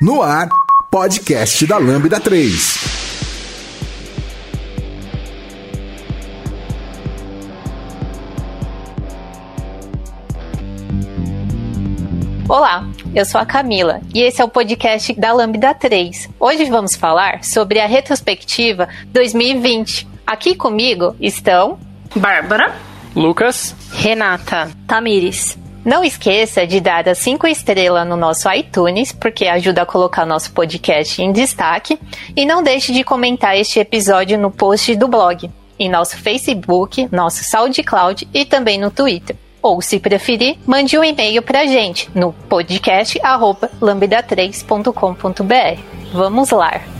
No ar, podcast da Lambda 3. Olá, eu sou a Camila e esse é o podcast da Lambda 3. Hoje vamos falar sobre a retrospectiva 2020. Aqui comigo estão Bárbara, Lucas, Renata, Tamires. Não esqueça de dar as 5 estrelas no nosso iTunes, porque ajuda a colocar nosso podcast em destaque. E não deixe de comentar este episódio no post do blog, em nosso Facebook, nosso SoundCloud e também no Twitter. Ou, se preferir, mande um e-mail pra gente no podcast@lambda3.com.br. Vamos lá.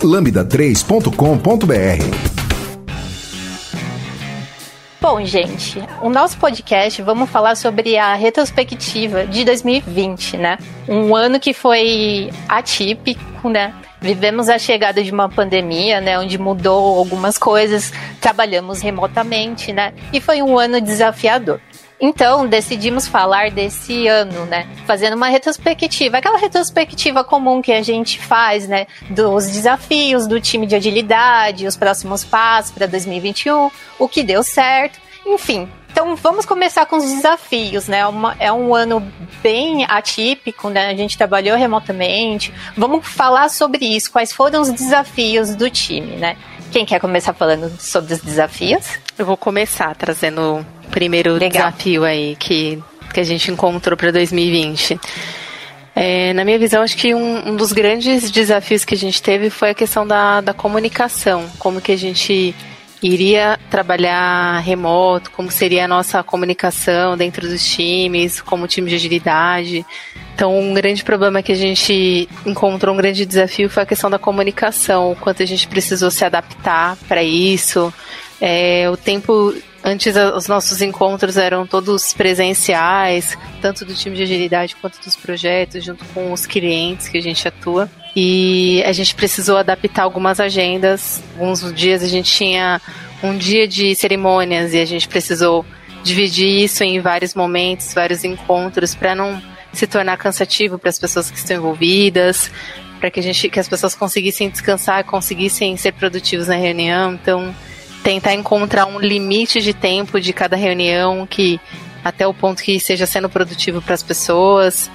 lambda3.com.br. Bom, gente, o nosso podcast vamos falar sobre a retrospectiva de 2020, né? Um ano que foi atípico, né? Vivemos a chegada de uma pandemia, né, onde mudou algumas coisas, trabalhamos remotamente, né? E foi um ano desafiador. Então, decidimos falar desse ano, né? Fazendo uma retrospectiva, aquela retrospectiva comum que a gente faz, né? Dos desafios do time de agilidade, os próximos passos para 2021, o que deu certo, enfim. Então, vamos começar com os desafios, né? Uma, é um ano bem atípico, né? A gente trabalhou remotamente. Vamos falar sobre isso, quais foram os desafios do time, né? Quem quer começar falando sobre os desafios? Eu vou começar trazendo o primeiro Legal. desafio aí que, que a gente encontrou para 2020. É, na minha visão, acho que um, um dos grandes desafios que a gente teve foi a questão da, da comunicação, como que a gente iria trabalhar remoto, como seria a nossa comunicação dentro dos times, como time de agilidade. Então, um grande problema que a gente encontrou, um grande desafio foi a questão da comunicação, o quanto a gente precisou se adaptar para isso. É, o tempo Antes os nossos encontros eram todos presenciais, tanto do time de agilidade quanto dos projetos, junto com os clientes que a gente atua. E a gente precisou adaptar algumas agendas. Alguns dias a gente tinha um dia de cerimônias e a gente precisou dividir isso em vários momentos, vários encontros, para não se tornar cansativo para as pessoas que estão envolvidas, para que a gente, que as pessoas conseguissem descansar, conseguissem ser produtivos na reunião. Então, tentar encontrar um limite de tempo de cada reunião que até o ponto que seja sendo produtivo para as pessoas.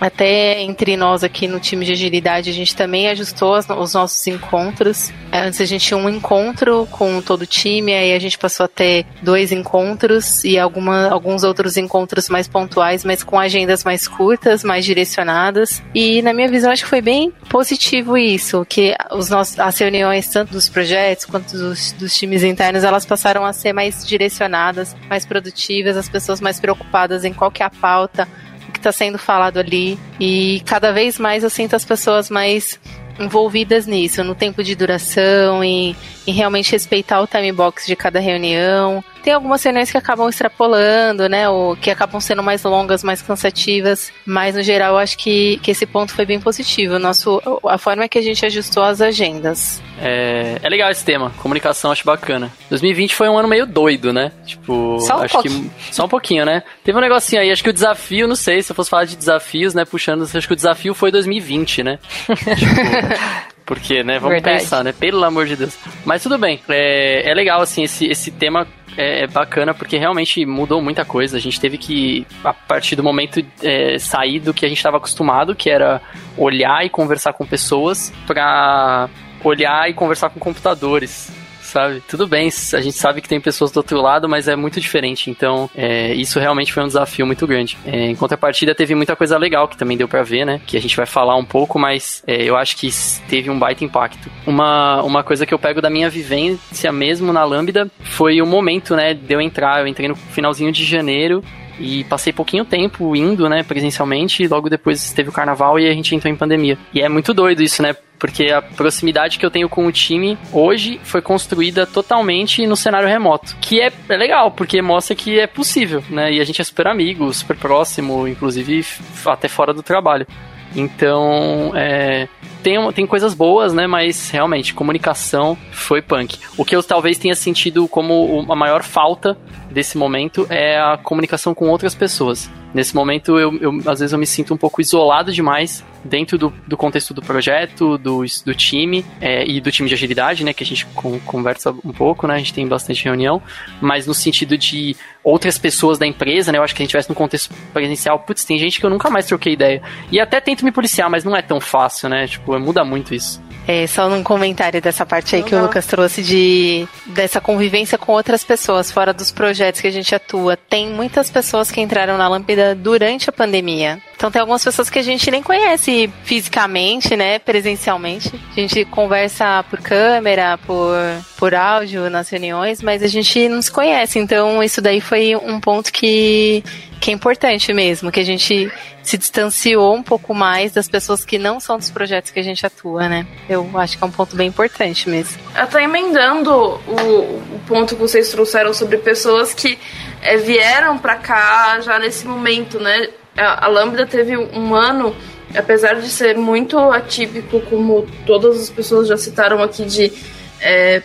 Até entre nós aqui no time de agilidade, a gente também ajustou as- os nossos encontros. É, Antes a gente tinha um encontro com todo o time, aí a gente passou a ter dois encontros e alguma, alguns outros encontros mais pontuais, mas com agendas mais curtas, mais direcionadas. E na minha visão, acho que foi bem positivo isso, que os nossos, as reuniões, tanto dos projetos quanto dos, dos times internos, elas passaram a ser mais direcionadas, mais produtivas, as pessoas mais preocupadas em qual que é a pauta, está sendo falado ali. E cada vez mais eu sinto as pessoas mais envolvidas nisso, no tempo de duração, em, em realmente respeitar o time box de cada reunião. Tem algumas reuniões que acabam extrapolando, né? Ou que acabam sendo mais longas, mais cansativas. Mas no geral eu acho que, que esse ponto foi bem positivo. Nosso, a forma que a gente ajustou as agendas. é, é legal esse tema. Comunicação acho bacana. 2020 foi um ano meio doido, né? Tipo, Só um acho pouquinho. que só um pouquinho, né? Teve um negocinho aí, acho que o desafio, não sei, se eu fosse falar de desafios, né, puxando, acho que o desafio foi 2020, né? tipo, porque, né, vamos Verdade. pensar, né? Pelo amor de Deus. Mas tudo bem. É, é legal assim esse esse tema é é bacana porque realmente mudou muita coisa. A gente teve que, a partir do momento, é, sair do que a gente estava acostumado, que era olhar e conversar com pessoas, pra olhar e conversar com computadores. Sabe? Tudo bem, a gente sabe que tem pessoas do outro lado, mas é muito diferente. Então, é, isso realmente foi um desafio muito grande. É, em contrapartida, teve muita coisa legal que também deu pra ver, né? Que a gente vai falar um pouco, mas é, eu acho que teve um baita impacto. Uma, uma coisa que eu pego da minha vivência mesmo na Lambda foi o momento, né? De eu entrar. Eu entrei no finalzinho de janeiro. E passei pouquinho tempo indo, né, presencialmente, e logo depois teve o carnaval e a gente entrou em pandemia. E é muito doido isso, né? Porque a proximidade que eu tenho com o time hoje foi construída totalmente no cenário remoto. Que é, é legal, porque mostra que é possível, né? E a gente é super amigo, super próximo, inclusive até fora do trabalho. Então, é, tem, tem coisas boas, né? Mas realmente, comunicação foi punk. O que eu talvez tenha sentido como a maior falta desse momento é a comunicação com outras pessoas. Nesse momento, eu, eu às vezes eu me sinto um pouco isolado demais dentro do, do contexto do projeto, do, do time é, e do time de agilidade, né? Que a gente com, conversa um pouco, né? A gente tem bastante reunião, mas no sentido de outras pessoas da empresa, né? Eu acho que a gente tivesse no contexto presencial, putz, tem gente que eu nunca mais troquei ideia. E até tento me policiar, mas não é tão fácil, né? Tipo, muda muito isso. É, só num comentário dessa parte aí que o Lucas trouxe de dessa convivência com outras pessoas fora dos projetos que a gente atua. Tem muitas pessoas que entraram na Lambda durante a pandemia. Então tem algumas pessoas que a gente nem conhece fisicamente, né, presencialmente. A gente conversa por câmera, por, por áudio nas reuniões, mas a gente não se conhece. Então isso daí foi um ponto que que é importante mesmo, que a gente se distanciou um pouco mais das pessoas que não são dos projetos que a gente atua, né? Eu acho que é um ponto bem importante mesmo. Até emendando o, o ponto que vocês trouxeram sobre pessoas que é, vieram para cá já nesse momento, né? A, Lambda teve um ano, apesar de ser muito atípico, como todas as pessoas já citaram aqui, de é,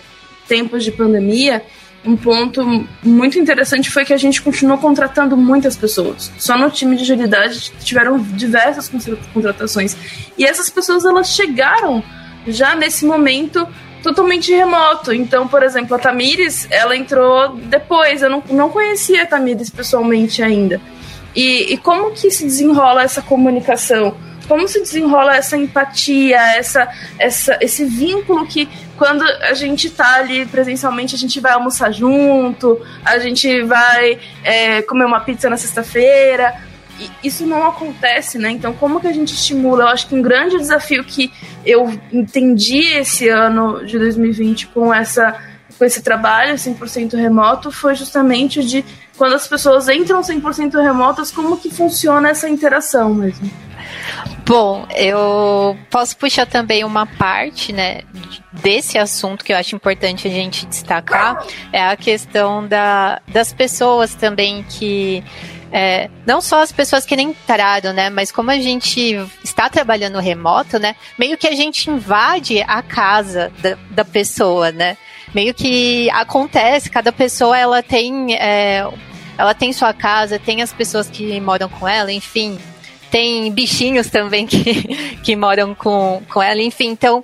tempos de pandemia um ponto muito interessante foi que a gente continuou contratando muitas pessoas. Só no time de agilidade tiveram diversas contratações. E essas pessoas elas chegaram já nesse momento totalmente remoto. Então, por exemplo, a Tamires, ela entrou depois. Eu não, não conhecia a Tamires pessoalmente ainda. E, e como que se desenrola essa comunicação? como se desenrola essa empatia, essa, essa, esse vínculo que quando a gente tá ali presencialmente, a gente vai almoçar junto, a gente vai é, comer uma pizza na sexta-feira. Isso não acontece, né? Então, como que a gente estimula? Eu acho que um grande desafio que eu entendi esse ano de 2020 com essa com esse trabalho 100% remoto foi justamente de quando as pessoas entram 100% remotas, como que funciona essa interação mesmo. Bom, eu posso puxar também uma parte, né, desse assunto que eu acho importante a gente destacar, é a questão da, das pessoas também que é, não só as pessoas que nem entraram, né? Mas como a gente está trabalhando remoto, né? Meio que a gente invade a casa da, da pessoa, né? Meio que acontece, cada pessoa ela tem. É, ela tem sua casa, tem as pessoas que moram com ela, enfim, tem bichinhos também que, que moram com, com ela, enfim. Então,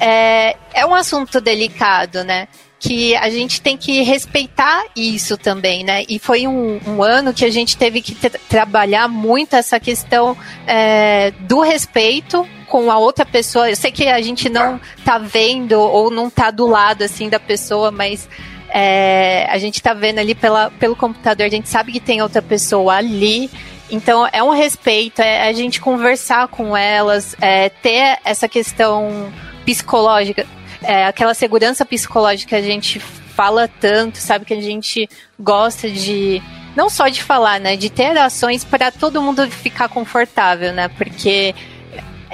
é, é um assunto delicado, né? Que a gente tem que respeitar isso também, né? E foi um, um ano que a gente teve que tra trabalhar muito essa questão é, do respeito com a outra pessoa. Eu sei que a gente não tá vendo ou não tá do lado assim da pessoa, mas é, a gente tá vendo ali pela, pelo computador, a gente sabe que tem outra pessoa ali então é um respeito, é a gente conversar com elas, é ter essa questão psicológica, é, aquela segurança psicológica que a gente fala tanto, sabe que a gente gosta de não só de falar, né, de ter ações para todo mundo ficar confortável, né? Porque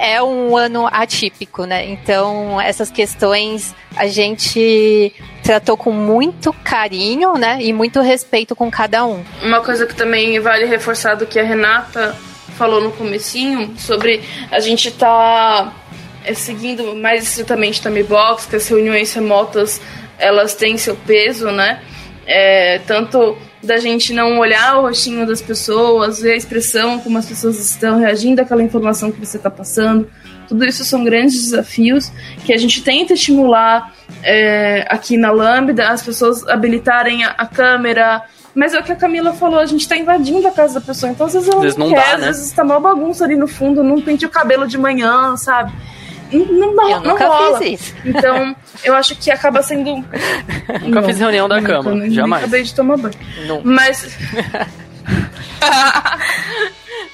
é um ano atípico, né? Então, essas questões a gente tratou com muito carinho, né? E muito respeito com cada um. Uma coisa que também vale reforçar do que a Renata falou no comecinho, sobre a gente tá é, seguindo mais estritamente também box, que as reuniões remotas, elas têm seu peso, né? É, tanto da gente não olhar o rostinho das pessoas, ver a expressão, como as pessoas estão reagindo àquela informação que você está passando. Tudo isso são grandes desafios que a gente tenta estimular é, aqui na Lambda, as pessoas habilitarem a, a, câmera. Mas é o que a Camila falou, a gente está invadindo a casa da pessoa. Então, às vezes ela às vezes não, não quer, dá, né? às vezes está uma bagunça ali no fundo, não pente o cabelo de manhã, sabe? Não, não, eu não nunca rola. Fiz isso. Então, eu acho que acaba sendo. nunca não, fiz reunião da nunca, cama, jamais. Acabei de tomar banho. Não. Mas.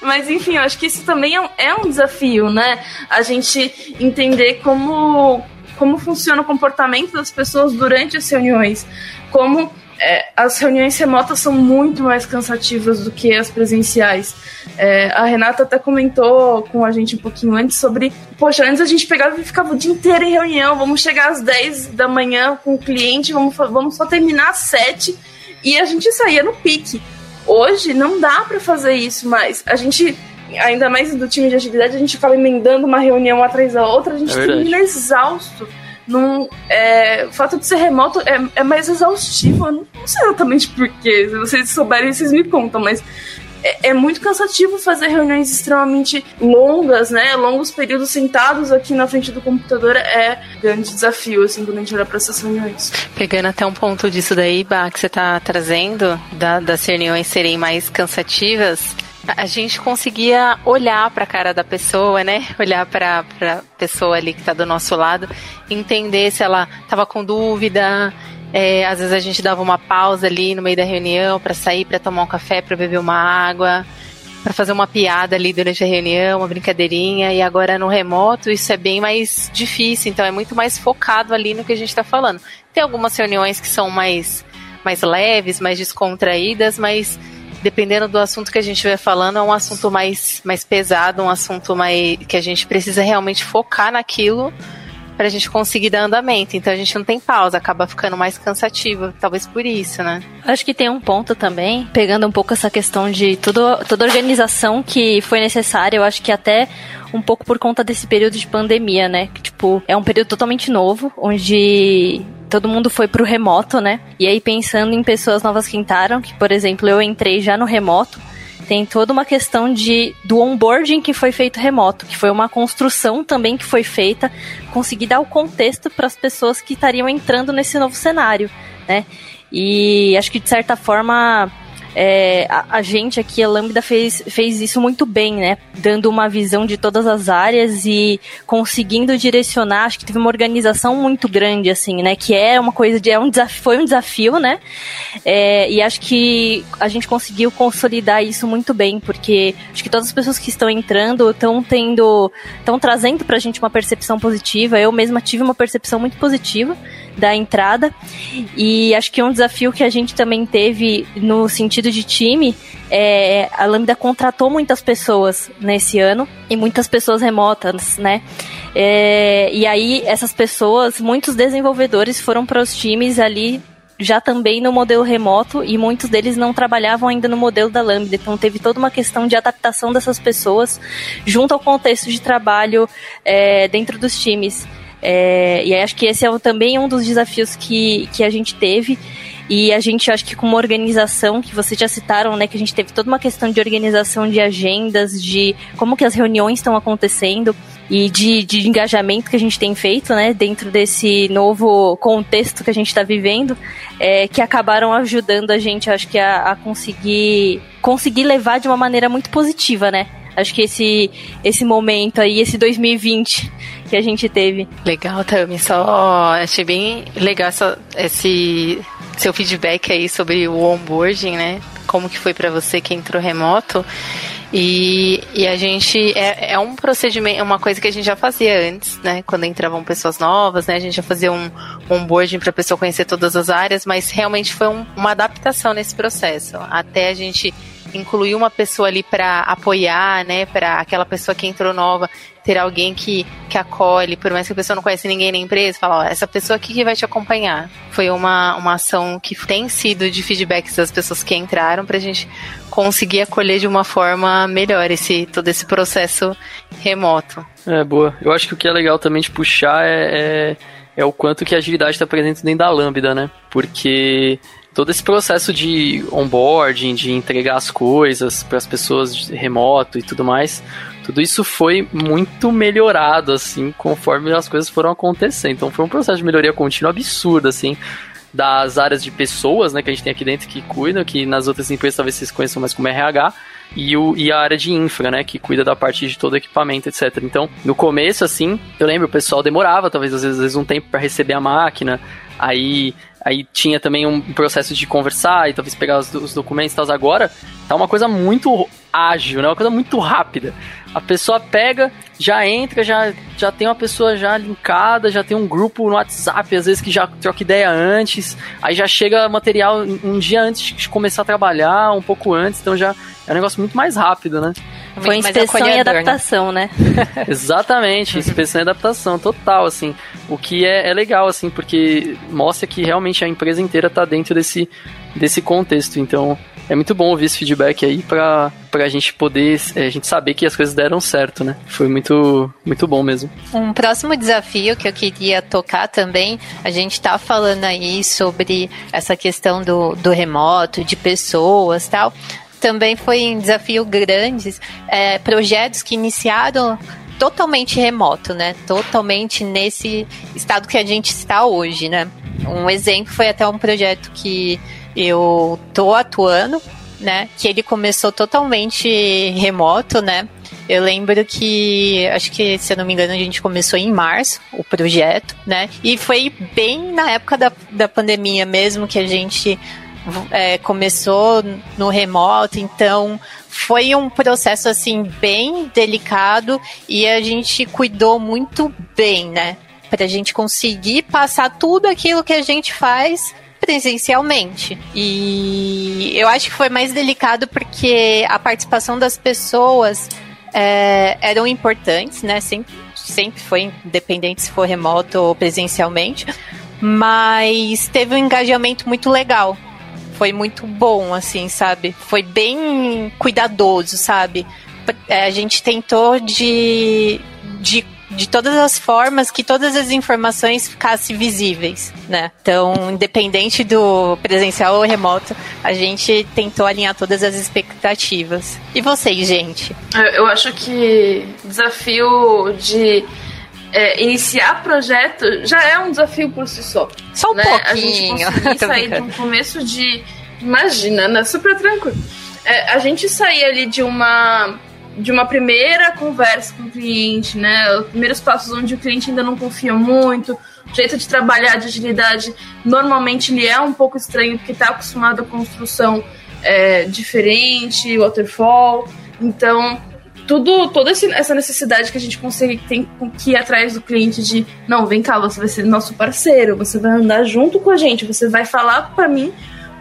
Mas enfim, eu acho que isso também é um, é um desafio, né? A gente entender como, como funciona o comportamento das pessoas durante as reuniões. Como é, as reuniões remotas são muito mais cansativas do que as presenciais. É, a Renata até comentou com a gente um pouquinho antes sobre, poxa, antes a gente pegava e ficava o dia inteiro em reunião, vamos chegar às 10 da manhã com o cliente, vamos, vamos só terminar às 7 e a gente saía no pique. Hoje não dá para fazer isso mais. A gente ainda mais do time de agilidade, a gente acaba emendando uma reunião atrás da outra, a gente é termina exausto. Num, é, o fato de ser remoto é, é mais exaustivo. Eu não, não sei exatamente porquê. Se vocês souberem, vocês me contam, mas é, é, muito cansativo fazer reuniões extremamente longas, né? Longos períodos sentados aqui na frente do computador é grande desafio, assim, quando a gente olha para essas reuniões. Pegando até um ponto disso daí, Bah, que você está trazendo, da, das reuniões serem mais cansativas a gente conseguia olhar para a cara da pessoa, né? Olhar para a pessoa ali que está do nosso lado, entender se ela estava com dúvida. É, às vezes a gente dava uma pausa ali no meio da reunião para sair, para tomar um café, para beber uma água, para fazer uma piada ali durante a reunião, uma brincadeirinha. E agora no remoto isso é bem mais difícil, então é muito mais focado ali no que a gente está falando. Tem algumas reuniões que são mais mais leves, mais descontraídas, mas dependendo do assunto que a gente estiver falando, é um assunto mais, mais pesado, um assunto mais que a gente precisa realmente focar naquilo para a gente conseguir dar andamento. Então a gente não tem pausa, acaba ficando mais cansativo, talvez por isso, né? Acho que tem um ponto também, pegando um pouco essa questão de tudo, toda organização que foi necessária, eu acho que até um pouco por conta desse período de pandemia, né? Que, tipo, é um período totalmente novo, onde todo mundo foi pro remoto, né? E aí pensando em pessoas novas que entraram, que por exemplo eu entrei já no remoto, tem toda uma questão de do onboarding que foi feito remoto, que foi uma construção também que foi feita, conseguir dar o contexto para as pessoas que estariam entrando nesse novo cenário, né? E acho que de certa forma é, a, a, gente aqui, a Lambda, fez, fez isso muito bem, né? Dando uma visão de todas as áreas e conseguindo direcionar. Acho que teve uma organização muito grande, assim, né? Que é uma coisa de. É um desafio, foi um desafio, né? É, e acho que a gente conseguiu consolidar isso muito bem, porque acho que todas as pessoas que estão entrando estão tendo. estão trazendo pra gente uma percepção positiva. Eu mesma tive uma percepção muito positiva da entrada. E acho que um desafio que a gente também teve no sentido de time é a Lambda contratou muitas pessoas nesse ano e muitas pessoas remotas, né? É, e aí essas pessoas, muitos desenvolvedores foram para os times ali já também no modelo remoto e muitos deles não trabalhavam ainda no modelo da Lambda. Então teve toda uma questão de adaptação dessas pessoas junto ao contexto de trabalho é, dentro dos times. É, e acho que esse é também um dos desafios que, que a gente teve. E a gente, acho que com uma organização, que vocês já citaram, né, que a gente teve toda uma questão de organização de agendas, de como que as reuniões estão acontecendo e de, de engajamento que a gente tem feito, né, dentro desse novo contexto que a gente está vivendo, é, que acabaram ajudando a gente, acho que a, a conseguir conseguir levar de uma maneira muito positiva, né, Acho que esse, esse momento aí, esse 2020 que a gente teve. Legal, Tami. Só achei bem legal essa, esse seu feedback aí sobre o onboarding, né? Como que foi para você que entrou remoto. E, e a gente é, é um procedimento, é uma coisa que a gente já fazia antes, né? Quando entravam pessoas novas, né? A gente já fazia um, onboarding para a pessoa conhecer todas as áreas, mas realmente foi um, uma adaptação nesse processo. Até a gente incluir uma pessoa ali para apoiar, né, para aquela pessoa que entrou nova, ter alguém que, que acolhe, por mais que a pessoa não conhece ninguém na empresa, fala, ó, essa pessoa aqui que vai te acompanhar. Foi uma, uma ação que tem sido de feedbacks das pessoas que entraram pra gente conseguir acolher de uma forma melhor esse todo esse processo remoto. É, boa. Eu acho que o que é legal também de puxar é, é, é o quanto que a agilidade está presente dentro da Lambda, né? Porque todo esse processo de onboarding, de entregar as coisas para as pessoas remoto e tudo mais, tudo isso foi muito melhorado, assim, conforme as coisas foram acontecendo. Então foi um processo de melhoria contínua absurdo, assim, das áreas de pessoas, né, que a gente tem aqui dentro que cuidam, que nas outras empresas talvez vocês conheçam mais como RH, e, o, e a área de infra, né, que cuida da parte de todo o equipamento, etc. Então, no começo, assim, eu lembro, o pessoal demorava, talvez às vezes um tempo para receber a máquina, aí Aí tinha também um processo de conversar e talvez pegar os, os documentos e tal. Agora tá uma coisa muito ágil, né? Uma coisa muito rápida. A pessoa pega, já entra, já, já tem uma pessoa já linkada, já tem um grupo no WhatsApp, às vezes que já troca ideia antes, aí já chega material um dia antes de começar a trabalhar, um pouco antes, então já é um negócio muito mais rápido, né? Foi inspeção e né? adaptação, né? né? Exatamente, inspeção e adaptação, total, assim. O que é, é legal, assim, porque mostra que realmente a empresa inteira está dentro desse, desse contexto. Então, é muito bom ouvir esse feedback aí pra, pra gente poder, é, a gente saber que as coisas deram certo, né? Foi muito, muito bom mesmo. Um próximo desafio que eu queria tocar também, a gente tá falando aí sobre essa questão do, do remoto, de pessoas tal. Também foi um desafio grande, é, projetos que iniciaram totalmente remoto, né? Totalmente nesse estado que a gente está hoje, né? Um exemplo foi até um projeto que eu tô atuando, né? Que ele começou totalmente remoto, né? Eu lembro que, acho que, se eu não me engano, a gente começou em março o projeto, né? E foi bem na época da, da pandemia mesmo que a gente é, começou no remoto, então foi um processo assim bem delicado e a gente cuidou muito bem, né? Para a gente conseguir passar tudo aquilo que a gente faz presencialmente. E eu acho que foi mais delicado porque a participação das pessoas é, eram importantes, né? Sempre, sempre foi, independente se for remoto ou presencialmente. Mas teve um engajamento muito legal. Foi muito bom, assim, sabe? Foi bem cuidadoso, sabe? É, a gente tentou de, de de todas as formas que todas as informações ficassem visíveis, né? Então, independente do presencial ou remoto, a gente tentou alinhar todas as expectativas. E vocês, gente? Eu acho que desafio de é, iniciar projeto já é um desafio por si só. Só um né? pouquinho. A gente conseguir sair de um começo de... Imagina, né? Super tranquilo. É, a gente sair ali de uma de uma primeira conversa com o cliente, né? Os primeiros passos onde o cliente ainda não confia muito, o jeito de trabalhar de agilidade normalmente ele é um pouco estranho porque está acostumado à construção é, diferente, waterfall. Então, tudo, toda essa necessidade que a gente consegue tem que ir atrás do cliente de não, vem cá, você vai ser nosso parceiro, você vai andar junto com a gente, você vai falar para mim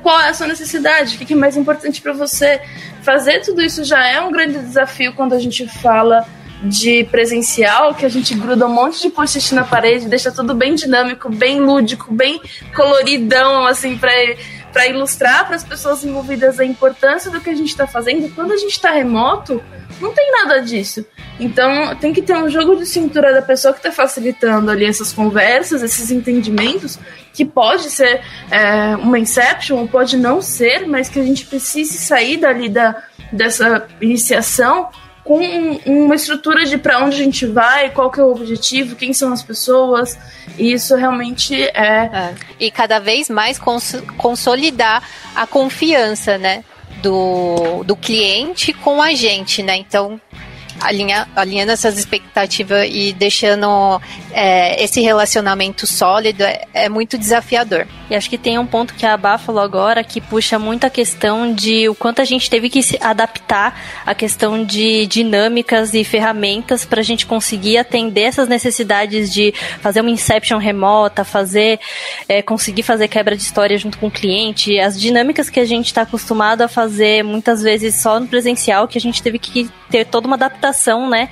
qual é a sua necessidade, o que é mais importante para você. Fazer tudo isso já é um grande desafio quando a gente fala de presencial, que a gente gruda um monte de post-it na parede, deixa tudo bem dinâmico, bem lúdico, bem coloridão, assim, para ilustrar para as pessoas envolvidas a importância do que a gente está fazendo. Quando a gente está remoto, não tem nada disso. Então tem que ter um jogo de cintura da pessoa que está facilitando ali essas conversas, esses entendimentos, que pode ser é, uma inception, pode não ser, mas que a gente precise sair dali da, dessa iniciação com uma estrutura de para onde a gente vai, qual que é o objetivo, quem são as pessoas. E isso realmente é. é. E cada vez mais cons consolidar a confiança, né? do, do cliente com a gente, né? Então, alinha, alinhando essas expectativas e deixando é, esse relacionamento sólido é, é, muito desafiador. E acho que tem um ponto que a Abá falou agora que puxa muito a questão de o quanto a gente teve que se adaptar à questão de dinâmicas e ferramentas para a gente conseguir atender essas necessidades de fazer uma inception remota, fazer é, conseguir fazer quebra de história junto com o cliente, as dinâmicas que a gente está acostumado a fazer muitas vezes só no presencial, que a gente teve que ter toda uma adaptação, né,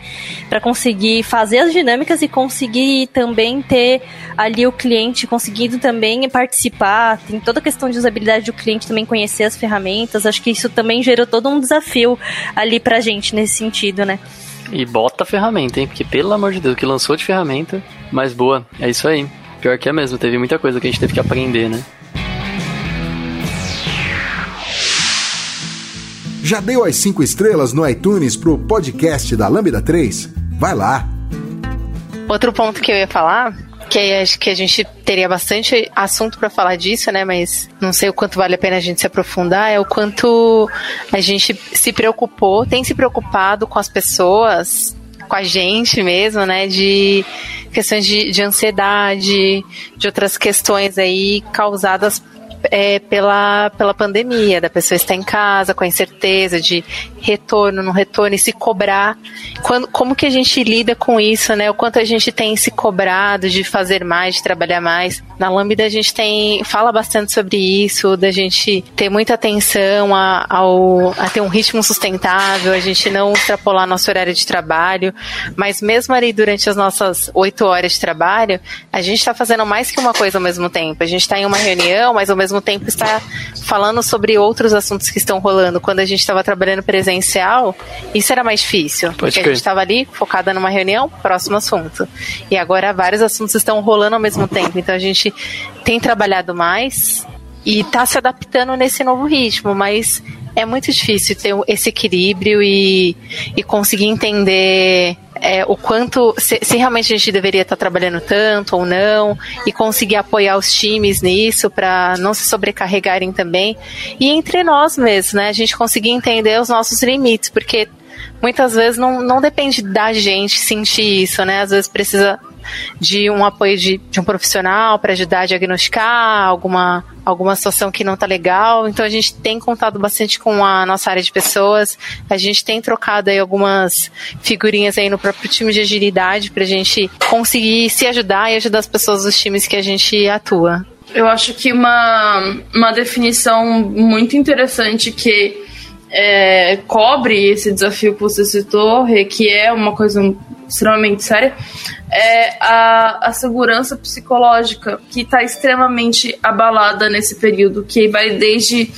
para conseguir fazer as dinâmicas e conseguir também ter ali o cliente conseguindo também participar. Tem toda a questão de usabilidade do cliente também conhecer as ferramentas. Acho que isso também gerou todo um desafio ali pra gente nesse sentido, né? E bota a ferramenta, hein? Porque pelo amor de Deus, o que lançou de ferramenta, mais boa. É isso aí. Pior que é mesmo, teve muita coisa que a gente teve que aprender, né? Já deu as 5 estrelas no iTunes pro podcast da Lambda 3? Vai lá! Outro ponto que eu ia falar que acho que a gente teria bastante assunto para falar disso, né? Mas não sei o quanto vale a pena a gente se aprofundar, é o quanto a gente se preocupou, tem se preocupado com as pessoas, com a gente mesmo, né? De questões de, de ansiedade, de outras questões aí causadas é, pela, pela pandemia, da pessoa estar em casa com a incerteza de retorno, no retorno e se cobrar. Quando, como que a gente lida com isso, né? O quanto a gente tem se cobrado de fazer mais, de trabalhar mais. Na Lambda a gente tem fala bastante sobre isso, da gente ter muita atenção a, ao, a ter um ritmo sustentável, a gente não extrapolar nosso horário de trabalho, mas mesmo ali durante as nossas oito horas de trabalho, a gente está fazendo mais que uma coisa ao mesmo tempo. A gente está em uma reunião, mas ao mesmo tempo está falando sobre outros assuntos que estão rolando. Quando a gente estava trabalhando isso era mais difícil. Pode porque a gente estava ali focada numa reunião, próximo assunto. E agora vários assuntos estão rolando ao mesmo tempo. Então a gente tem trabalhado mais e está se adaptando nesse novo ritmo, mas é muito difícil ter esse equilíbrio e, e conseguir entender é, o quanto, se, se, realmente a gente deveria estar trabalhando tanto ou não, e conseguir apoiar os times nisso para não se sobrecarregarem também. E entre nós mesmos, né? A gente conseguir entender os nossos limites, porque muitas vezes não, não depende da gente sentir isso, né? Às vezes precisa de um apoio de, de um profissional para ajudar a diagnosticar alguma, alguma situação que não está legal. Então a gente tem contado bastante com a nossa área de pessoas. A gente tem trocado aí algumas figurinhas aí no próprio time de agilidade para a gente conseguir se ajudar e ajudar as pessoas dos times que a gente atua. Eu acho que uma, uma definição muito interessante que é, cobre esse desafio que você citou, que é uma coisa extremamente séria, é a, a segurança psicológica, que está extremamente abalada nesse período, que vai desde,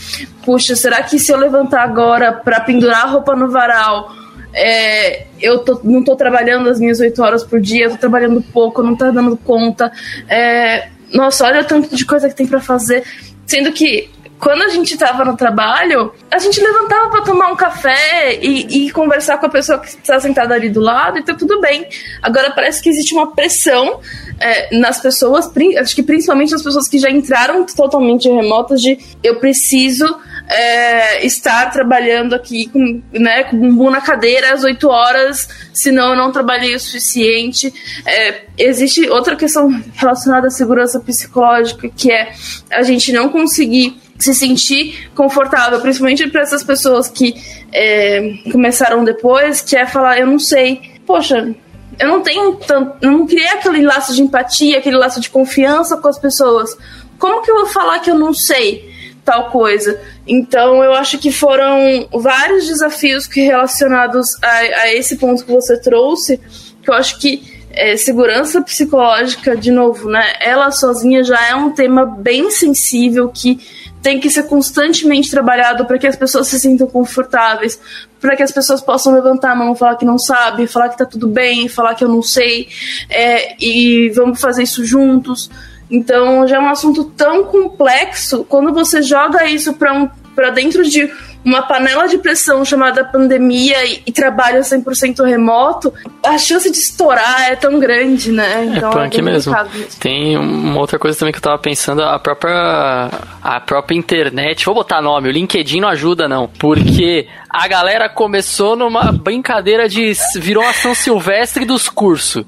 puxa, será que se eu levantar agora para pendurar a roupa no varal, é, eu tô, não estou trabalhando as minhas oito horas por dia, estou trabalhando pouco, não está dando conta, é, nossa, olha o tanto de coisa que tem para fazer, sendo que quando a gente tava no trabalho, a gente levantava para tomar um café e, e, conversar com a pessoa que está sentada ali do lado e tá tudo bem. Agora parece que existe uma pressão é, nas pessoas, acho que principalmente nas pessoas que já entraram totalmente remotas de eu preciso é, estar trabalhando aqui com, né, com bumbum na cadeira às 8 horas, senão eu não trabalhei o suficiente. É, existe outra questão relacionada à segurança psicológica, que é a gente não conseguir se sentir confortável, principalmente para essas pessoas que é, começaram depois, que é falar, eu não sei, poxa, eu não tenho tanto, eu não criei aquele laço de empatia, aquele laço de confiança com as pessoas. Como que eu vou falar que eu não sei tal coisa? Então, eu acho que foram vários desafios que relacionados a, a esse ponto que você trouxe, que eu acho que é, segurança psicológica, de novo, né? Ela sozinha já é um tema bem sensível que tem que ser constantemente trabalhado para que as pessoas se sintam confortáveis, para que as pessoas possam levantar a mão, falar que não sabe, falar que tá tudo bem, falar que eu não sei, é, e vamos fazer isso juntos. Então já é um assunto tão complexo, quando você joga isso para um, dentro de uma panela de pressão chamada pandemia e, e trabalho 100% remoto, a chance de estourar é tão grande, né? É então, é punk é mesmo. Tem uma outra coisa também que eu tava pensando, a própria a própria internet, vou botar nome, o LinkedIn não ajuda não, porque a galera começou numa brincadeira de virou ação silvestre dos cursos.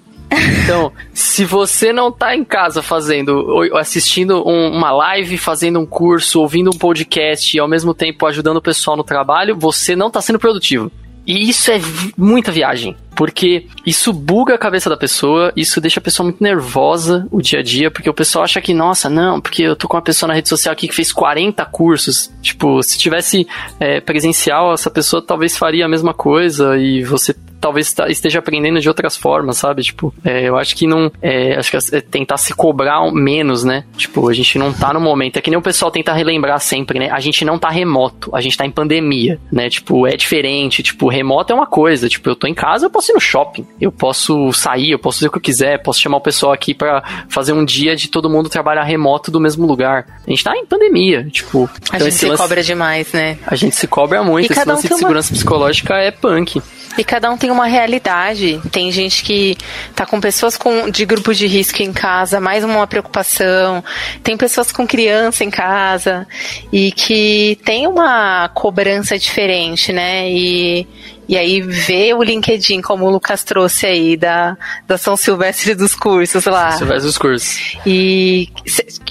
Então, se você não tá em casa fazendo, assistindo um, uma live, fazendo um curso, ouvindo um podcast e ao mesmo tempo ajudando o pessoal no trabalho, você não tá sendo produtivo. E isso é muita viagem, porque isso buga a cabeça da pessoa, isso deixa a pessoa muito nervosa o dia a dia, porque o pessoal acha que, nossa, não, porque eu tô com uma pessoa na rede social aqui que fez 40 cursos. Tipo, se tivesse é, presencial, essa pessoa talvez faria a mesma coisa e você talvez esteja aprendendo de outras formas, sabe? Tipo, é, eu acho que não. É, acho que é tentar se cobrar menos, né? Tipo, a gente não tá no momento. É que nem o pessoal tenta relembrar sempre, né? A gente não tá remoto, a gente tá em pandemia, né? Tipo, é diferente. Tipo, remoto é uma coisa. Tipo, eu tô em casa, posso ir no shopping, eu posso sair, eu posso fazer o que eu quiser, posso chamar o pessoal aqui para fazer um dia de todo mundo trabalhar remoto do mesmo lugar. A gente tá em pandemia, tipo. A então gente se lance, cobra demais, né? A gente se cobra muito. E esse lance um de segurança uma... psicológica é punk. E cada um tem uma realidade. Tem gente que tá com pessoas com, de grupo de risco em casa, mais uma preocupação. Tem pessoas com criança em casa e que tem uma cobrança diferente, né? E, e aí vê o LinkedIn, como o Lucas trouxe aí, da, da São Silvestre dos cursos lá. Silvestre dos cursos. E,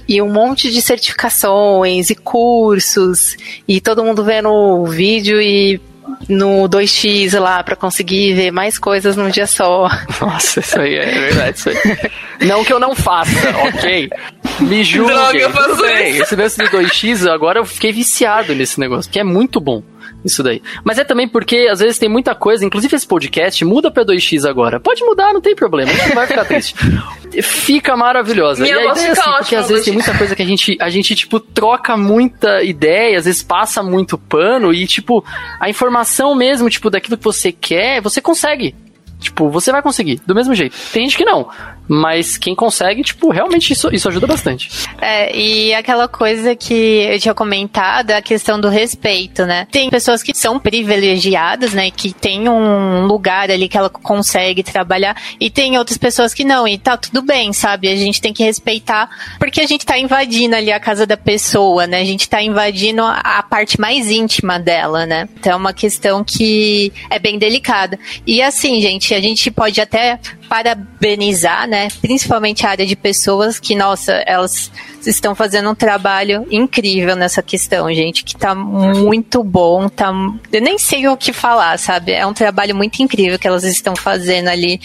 e um monte de certificações e cursos, e todo mundo vendo o vídeo e no 2x lá para conseguir ver mais coisas num dia só. Nossa, isso aí é verdade. Isso aí. Não que eu não faça, ok? Me julguem. Droga, eu faço Tudo bem. Esse lance do 2x, agora eu fiquei viciado nesse negócio, que é muito bom. Isso daí. Mas é também porque, às vezes, tem muita coisa, inclusive esse podcast, muda pra 2x agora. Pode mudar, não tem problema, a gente não vai ficar triste. Fica maravilhosa. Minha e a ideia, fica assim, porque às vezes tem 2x. muita coisa que a gente, a gente, tipo, troca muita ideia, às vezes passa muito pano e, tipo, a informação mesmo, tipo, daquilo que você quer, você consegue. Tipo, você vai conseguir, do mesmo jeito. Tem gente que não. Mas quem consegue, tipo, realmente isso, isso ajuda bastante. É, e aquela coisa que eu tinha comentado, a questão do respeito, né? Tem pessoas que são privilegiadas, né? Que tem um lugar ali que ela consegue trabalhar, e tem outras pessoas que não, e tá tudo bem, sabe? A gente tem que respeitar, porque a gente tá invadindo ali a casa da pessoa, né? A gente tá invadindo a parte mais íntima dela, né? Então é uma questão que é bem delicada. E assim, gente, a gente pode até parabenizar, né? Principalmente a área de pessoas que, nossa, elas estão fazendo um trabalho incrível nessa questão, gente, que tá muito bom, tá, eu nem sei o que falar, sabe? É um trabalho muito incrível que elas estão fazendo ali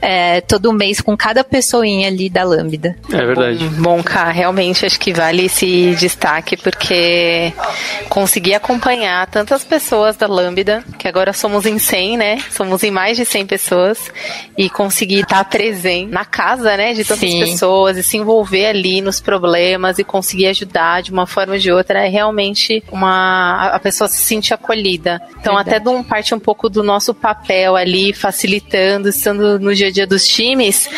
é, todo mês com cada pessoinha ali da Lambda. É verdade. Bom, cá, realmente acho que vale esse destaque porque consegui acompanhar tantas pessoas da Lambda, que agora somos em 100, né? Somos em mais de 100 pessoas e conseguir estar presente na casa, né, de tantas Sim. pessoas e se envolver ali nos problemas e conseguir ajudar de uma forma ou de outra é realmente uma a pessoa se sente acolhida. Então Verdade. até de um parte um pouco do nosso papel ali facilitando, estando no dia a dia dos times,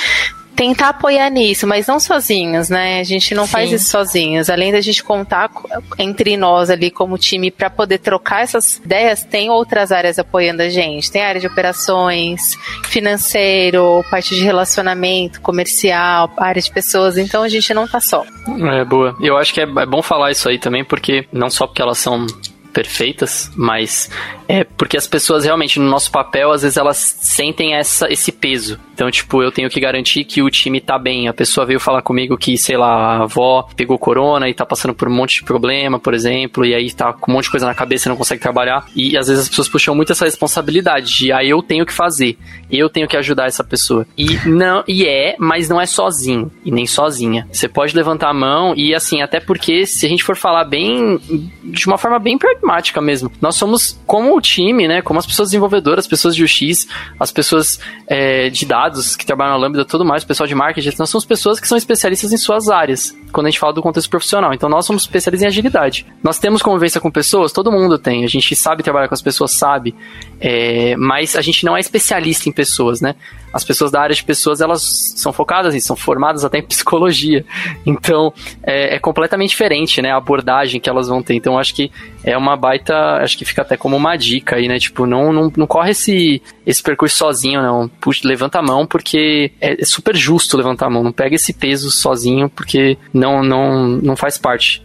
tentar apoiar nisso, mas não sozinhos, né? A gente não faz Sim. isso sozinhos. Além da gente contar co- entre nós ali como time para poder trocar essas ideias, tem outras áreas apoiando a gente. Tem a área de operações, financeiro, parte de relacionamento, comercial, área de pessoas. Então a gente não tá só. É, boa. Eu acho que é, é bom falar isso aí também, porque não só porque elas são perfeitas, mas é porque as pessoas realmente no nosso papel às vezes elas sentem essa, esse peso. Então, tipo, eu tenho que garantir que o time tá bem. A pessoa veio falar comigo que, sei lá, a avó pegou corona e tá passando por um monte de problema, por exemplo, e aí tá com um monte de coisa na cabeça e não consegue trabalhar. E às vezes as pessoas puxam muito essa responsabilidade de, ah, eu tenho que fazer, eu tenho que ajudar essa pessoa. E não, e é, mas não é sozinho e nem sozinha. Você pode levantar a mão e assim, até porque se a gente for falar bem de uma forma bem pragmática mesmo, nós somos como o time, né, como as pessoas desenvolvedoras, as pessoas de UX, as pessoas é, de dados que trabalham na Lambda tudo mais, o pessoal de marketing, nós somos pessoas que são especialistas em suas áreas, quando a gente fala do contexto profissional. Então nós somos especialistas em agilidade. Nós temos convivência com pessoas, todo mundo tem, a gente sabe trabalhar com as pessoas, sabe, é, mas a gente não é especialista em pessoas, né? As pessoas da área de pessoas, elas são focadas nisso, são formadas até em psicologia. Então, é, é completamente diferente, né? A abordagem que elas vão ter. Então, acho que é uma baita. Acho que fica até como uma dica aí, né? Tipo, não, não, não corre esse, esse percurso sozinho, não. Puxa, levanta a mão, porque é, é super justo levantar a mão. Não pega esse peso sozinho, porque não, não, não faz parte.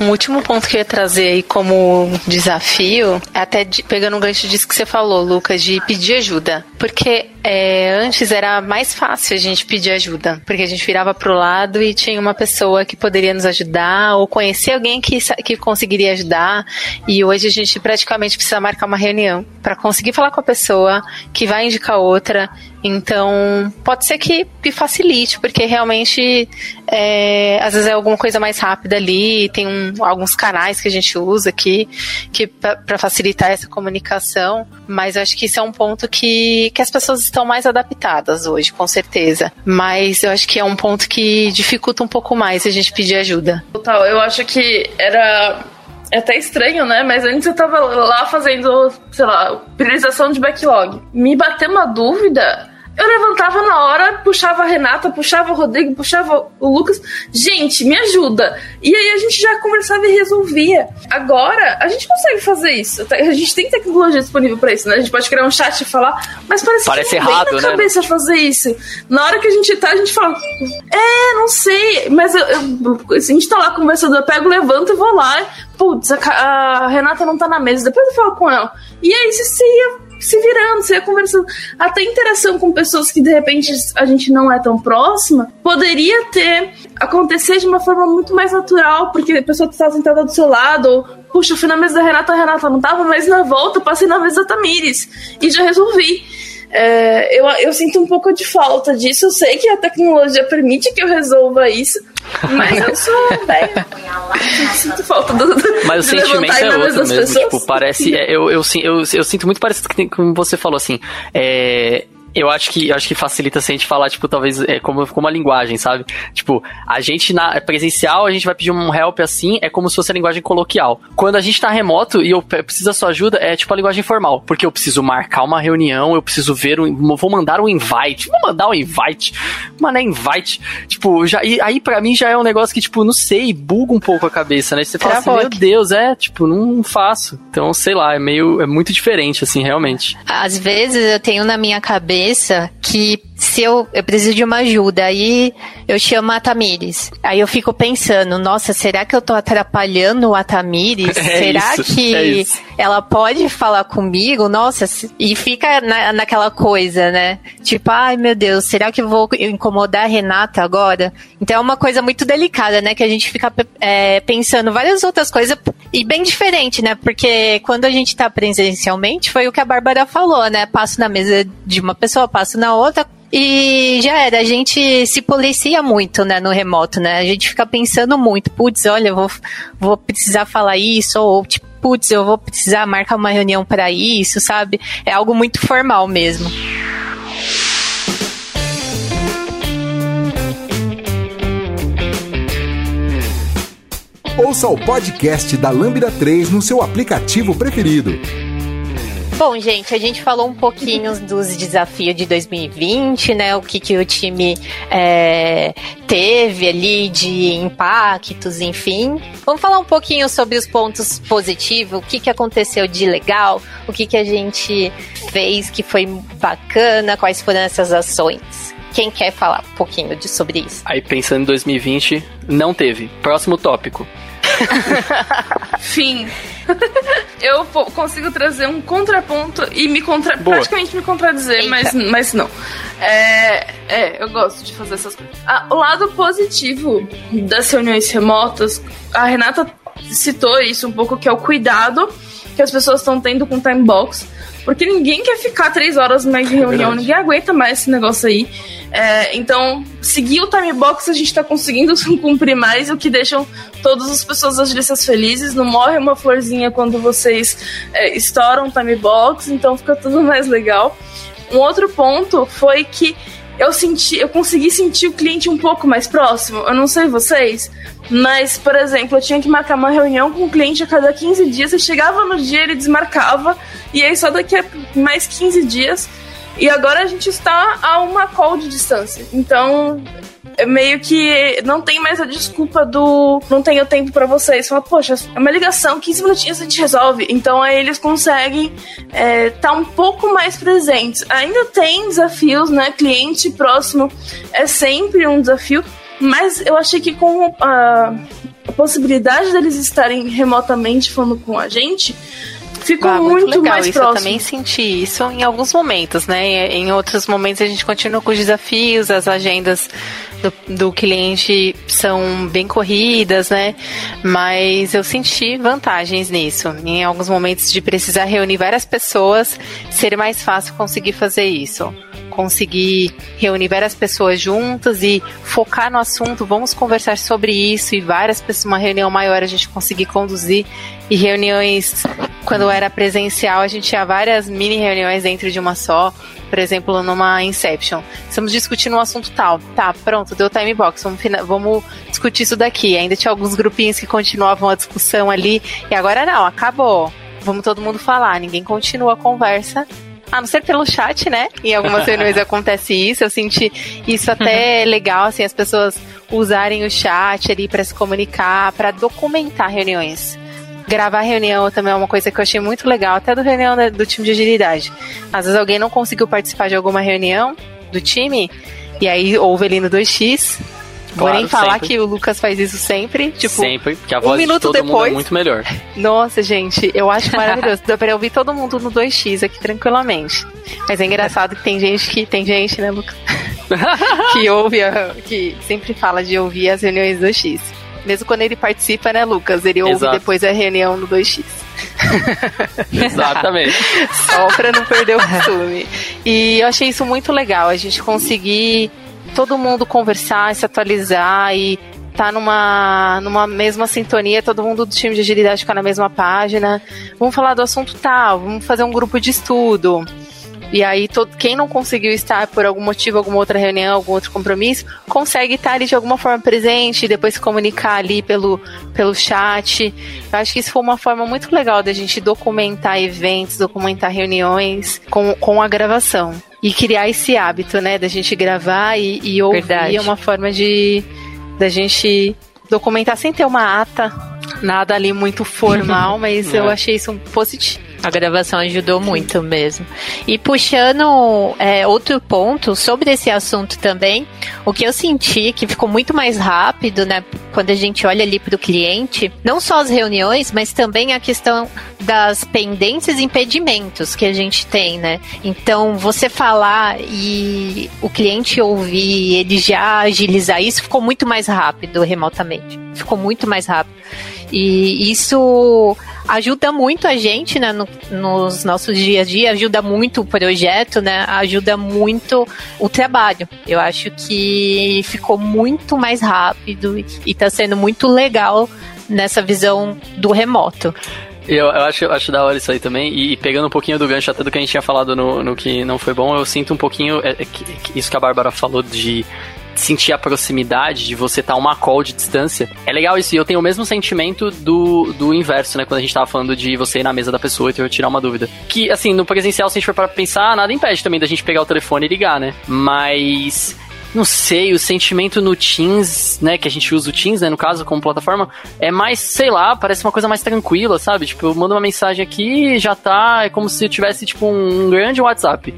Um último ponto que eu ia trazer aí como desafio, é até de- pegando um gancho disso que você falou, Lucas, de pedir ajuda. Porque é, antes era mais fácil a gente pedir ajuda, porque a gente virava pro lado e tinha uma pessoa que poderia nos ajudar, ou conhecer alguém que, que conseguiria ajudar. E hoje a gente praticamente precisa marcar uma reunião para conseguir falar com a pessoa que vai indicar outra. Então, pode ser que, que facilite, porque realmente é, às vezes é alguma coisa mais rápida ali, tem um- alguns canais que a gente usa aqui que para facilitar essa comunicação, mas eu acho que isso é um ponto que, que as pessoas estão mais adaptadas hoje, com certeza. Mas eu acho que é um ponto que dificulta um pouco mais a gente pedir ajuda. Total, eu acho que era é até estranho, né? Mas antes eu tava lá fazendo, sei lá, priorização de backlog. Me bateu uma dúvida. Eu levantava na hora, puxava a Renata, puxava o Rodrigo, puxava o Lucas. Gente, me ajuda. E aí a gente já conversava e resolvia. Agora, a gente consegue fazer isso. A gente tem tecnologia disponível pra isso, né? A gente pode criar um chat e falar, mas parece, Parece que não errado, na né? cabeça fazer isso. Na hora que a gente tá, a gente fala, é, não sei, mas eu, eu- se a gente tá lá conversando, eu pego, levanto e vou lá. Putz, a, a Renata não tá na mesa, depois eu falo com ela. E aí você ia se virando, você ia conversando. Até interação com pessoas que de repente a gente não é tão próxima poderia ter acontecer de uma forma muito mais natural, porque a pessoa está sentada do seu lado, ou, puxa, eu fui na mesa da Renata, a Renata não tava, mas na volta eu passei na mesa da Tamires e já resolvi. É, eu, eu sinto um pouco de falta disso. Eu sei que a tecnologia permite que eu resolva isso, mas eu sou velha. sinto falta do, Mas o sentimento é outro mesmo. Tipo, parece. É, eu, eu, eu, eu, sinto muito parecido com você falou assim. É, eu acho que eu acho que facilita se a gente falar, tipo, talvez é, como, como a linguagem, sabe? Tipo, a gente na presencial, a gente vai pedir um help assim, é como se fosse a linguagem coloquial. Quando a gente tá remoto e eu preciso da sua ajuda, é tipo a linguagem formal. Porque eu preciso marcar uma reunião, eu preciso ver, um, vou mandar um invite. Vou mandar um invite. Mano, é invite. Tipo, já, e aí pra mim já é um negócio que, tipo, não sei, buga um pouco a cabeça, né? Você fala assim, meu Deus, é, tipo, não faço. Então, sei lá, é meio, é muito diferente, assim, realmente. Às vezes eu tenho na minha cabeça cabeça que se eu, eu preciso de uma ajuda, aí eu chamo a Tamires. Aí eu fico pensando, nossa, será que eu tô atrapalhando a Tamires? É será isso, que é ela pode falar comigo? Nossa, e fica na, naquela coisa, né? Tipo, ai meu Deus, será que eu vou incomodar a Renata agora? Então é uma coisa muito delicada, né? Que a gente fica é, pensando várias outras coisas e bem diferente, né? Porque quando a gente tá presencialmente, foi o que a Bárbara falou, né? Passo na mesa de uma pessoa, passo na outra, e já era, a gente se policia muito, né, no remoto, né? A gente fica pensando muito, putz, olha, vou, vou precisar falar isso, ou tipo, putz, eu vou precisar marcar uma reunião para isso, sabe? É algo muito formal mesmo. Ouça o podcast da Lambda 3 no seu aplicativo preferido. Bom, gente, a gente falou um pouquinho dos desafios de 2020, né? O que, que o time é, teve ali de impactos, enfim. Vamos falar um pouquinho sobre os pontos positivos, o que, que aconteceu de legal, o que, que a gente fez que foi bacana, quais foram essas ações. Quem quer falar um pouquinho de, sobre isso? Aí pensando em 2020, não teve. Próximo tópico. Fim. eu consigo trazer um contraponto e me contra Boa. praticamente me contradizer, mas, mas não. É, é, eu gosto de fazer essas coisas. Ah, o lado positivo das reuniões remotas, a Renata citou isso um pouco, que é o cuidado que as pessoas estão tendo com o time box. Porque ninguém quer ficar três horas mais em reunião, é ninguém aguenta mais esse negócio aí. É, então, seguir o time box a gente tá conseguindo cumprir mais, o que deixam todas as pessoas das agências felizes. Não morre uma florzinha quando vocês é, estouram o time box, então fica tudo mais legal. Um outro ponto foi que eu senti, eu consegui sentir o cliente um pouco mais próximo. Eu não sei vocês, mas, por exemplo, eu tinha que marcar uma reunião com o cliente a cada 15 dias. Eu chegava no dia, ele desmarcava, e aí só daqui a mais 15 dias. E agora a gente está a uma call de distância. Então, meio que não tem mais a desculpa do não tenho tempo para vocês. Fala, poxa, é uma ligação, 15 minutinhos a gente resolve. Então aí eles conseguem estar é, tá um pouco mais presentes. Ainda tem desafios, né? Cliente próximo é sempre um desafio, mas eu achei que com a, a possibilidade deles estarem remotamente falando com a gente, ficou ah, muito, muito, legal. mais isso, próximo. Eu também senti isso em alguns momentos, né? Em outros momentos a gente continua com os desafios, as agendas do, do cliente são bem corridas, né? Mas eu senti vantagens nisso. Em alguns momentos de precisar reunir várias pessoas, ser mais fácil conseguir fazer isso conseguir reunir várias pessoas juntas e focar no assunto, vamos conversar sobre isso e várias pessoas, uma reunião maior a gente conseguir conduzir e reuniões quando era presencial a gente tinha várias mini reuniões dentro de uma só, por exemplo, numa Inception. Estamos discutindo um assunto tal. Tá, pronto, deu time box, vamos, vamos discutir isso daqui. Ainda tinha alguns grupinhos que continuavam a discussão ali e agora não, acabou. Vamos todo mundo falar, ninguém continua a conversa a não ser pelo chat, né? Em algumas reuniões acontece isso. Eu senti isso até uhum. legal, assim, as pessoas usarem o chat ali para se comunicar, para documentar reuniões. Gravar reunião também é uma coisa que eu achei muito legal, até do reunião do time de agilidade. Às vezes alguém não conseguiu participar de alguma reunião do time, e aí houve ali no 2x, Vou nem falar sempre. que o Lucas faz isso sempre. Tipo, sempre, porque a voz um minuto de todo depois, mundo é muito melhor. Nossa, gente, eu acho maravilhoso. Dá pra ouvir todo mundo no 2x aqui tranquilamente. Mas é engraçado que tem gente que. Tem gente, né, Lucas? que ouve, que sempre fala de ouvir as reuniões do X. Mesmo quando ele participa, né, Lucas? Ele ouve Exato. depois a reunião no 2x. Exatamente. Só pra não perder o costume. E eu achei isso muito legal, a gente conseguir todo mundo conversar, se atualizar e tá numa, numa mesma sintonia, todo mundo do time de agilidade ficar na mesma página. Vamos falar do assunto tal, vamos fazer um grupo de estudo. E aí, todo, quem não conseguiu estar por algum motivo, alguma outra reunião, algum outro compromisso, consegue estar ali de alguma forma presente e depois se comunicar ali pelo, pelo chat. Eu acho que isso foi uma forma muito legal da gente documentar eventos, documentar reuniões com, com a gravação. E criar esse hábito, né, da gente gravar e, e ouvir Verdade. é uma forma de da gente documentar sem ter uma ata, nada ali muito formal, mas é. eu achei isso positivo. A gravação ajudou muito mesmo. E puxando é, outro ponto sobre esse assunto também, o que eu senti que ficou muito mais rápido, né? Quando a gente olha ali para o cliente, não só as reuniões, mas também a questão das pendências e impedimentos que a gente tem, né? Então, você falar e o cliente ouvir, ele já agilizar isso, ficou muito mais rápido remotamente. Ficou muito mais rápido. E isso ajuda muito a gente, né, no, nos nossos dias a dia, ajuda muito o projeto, né, ajuda muito o trabalho. Eu acho que ficou muito mais rápido e está sendo muito legal nessa visão do remoto. Eu, eu acho, acho da hora isso aí também. E, pegando um pouquinho do gancho até do que a gente tinha falado no, no que não foi bom, eu sinto um pouquinho é, é, isso que a Bárbara falou de sentir a proximidade, de você estar tá uma call de distância. É legal isso, e eu tenho o mesmo sentimento do, do inverso, né? Quando a gente tava falando de você ir na mesa da pessoa e tirar uma dúvida. Que, assim, no presencial, se a gente for para pensar, nada impede também da gente pegar o telefone e ligar, né? Mas não sei, o sentimento no Teams, né, que a gente usa o Teams, né, no caso, como plataforma, é mais, sei lá, parece uma coisa mais tranquila, sabe? Tipo, eu mando uma mensagem aqui já tá, é como se eu tivesse, tipo, um grande WhatsApp.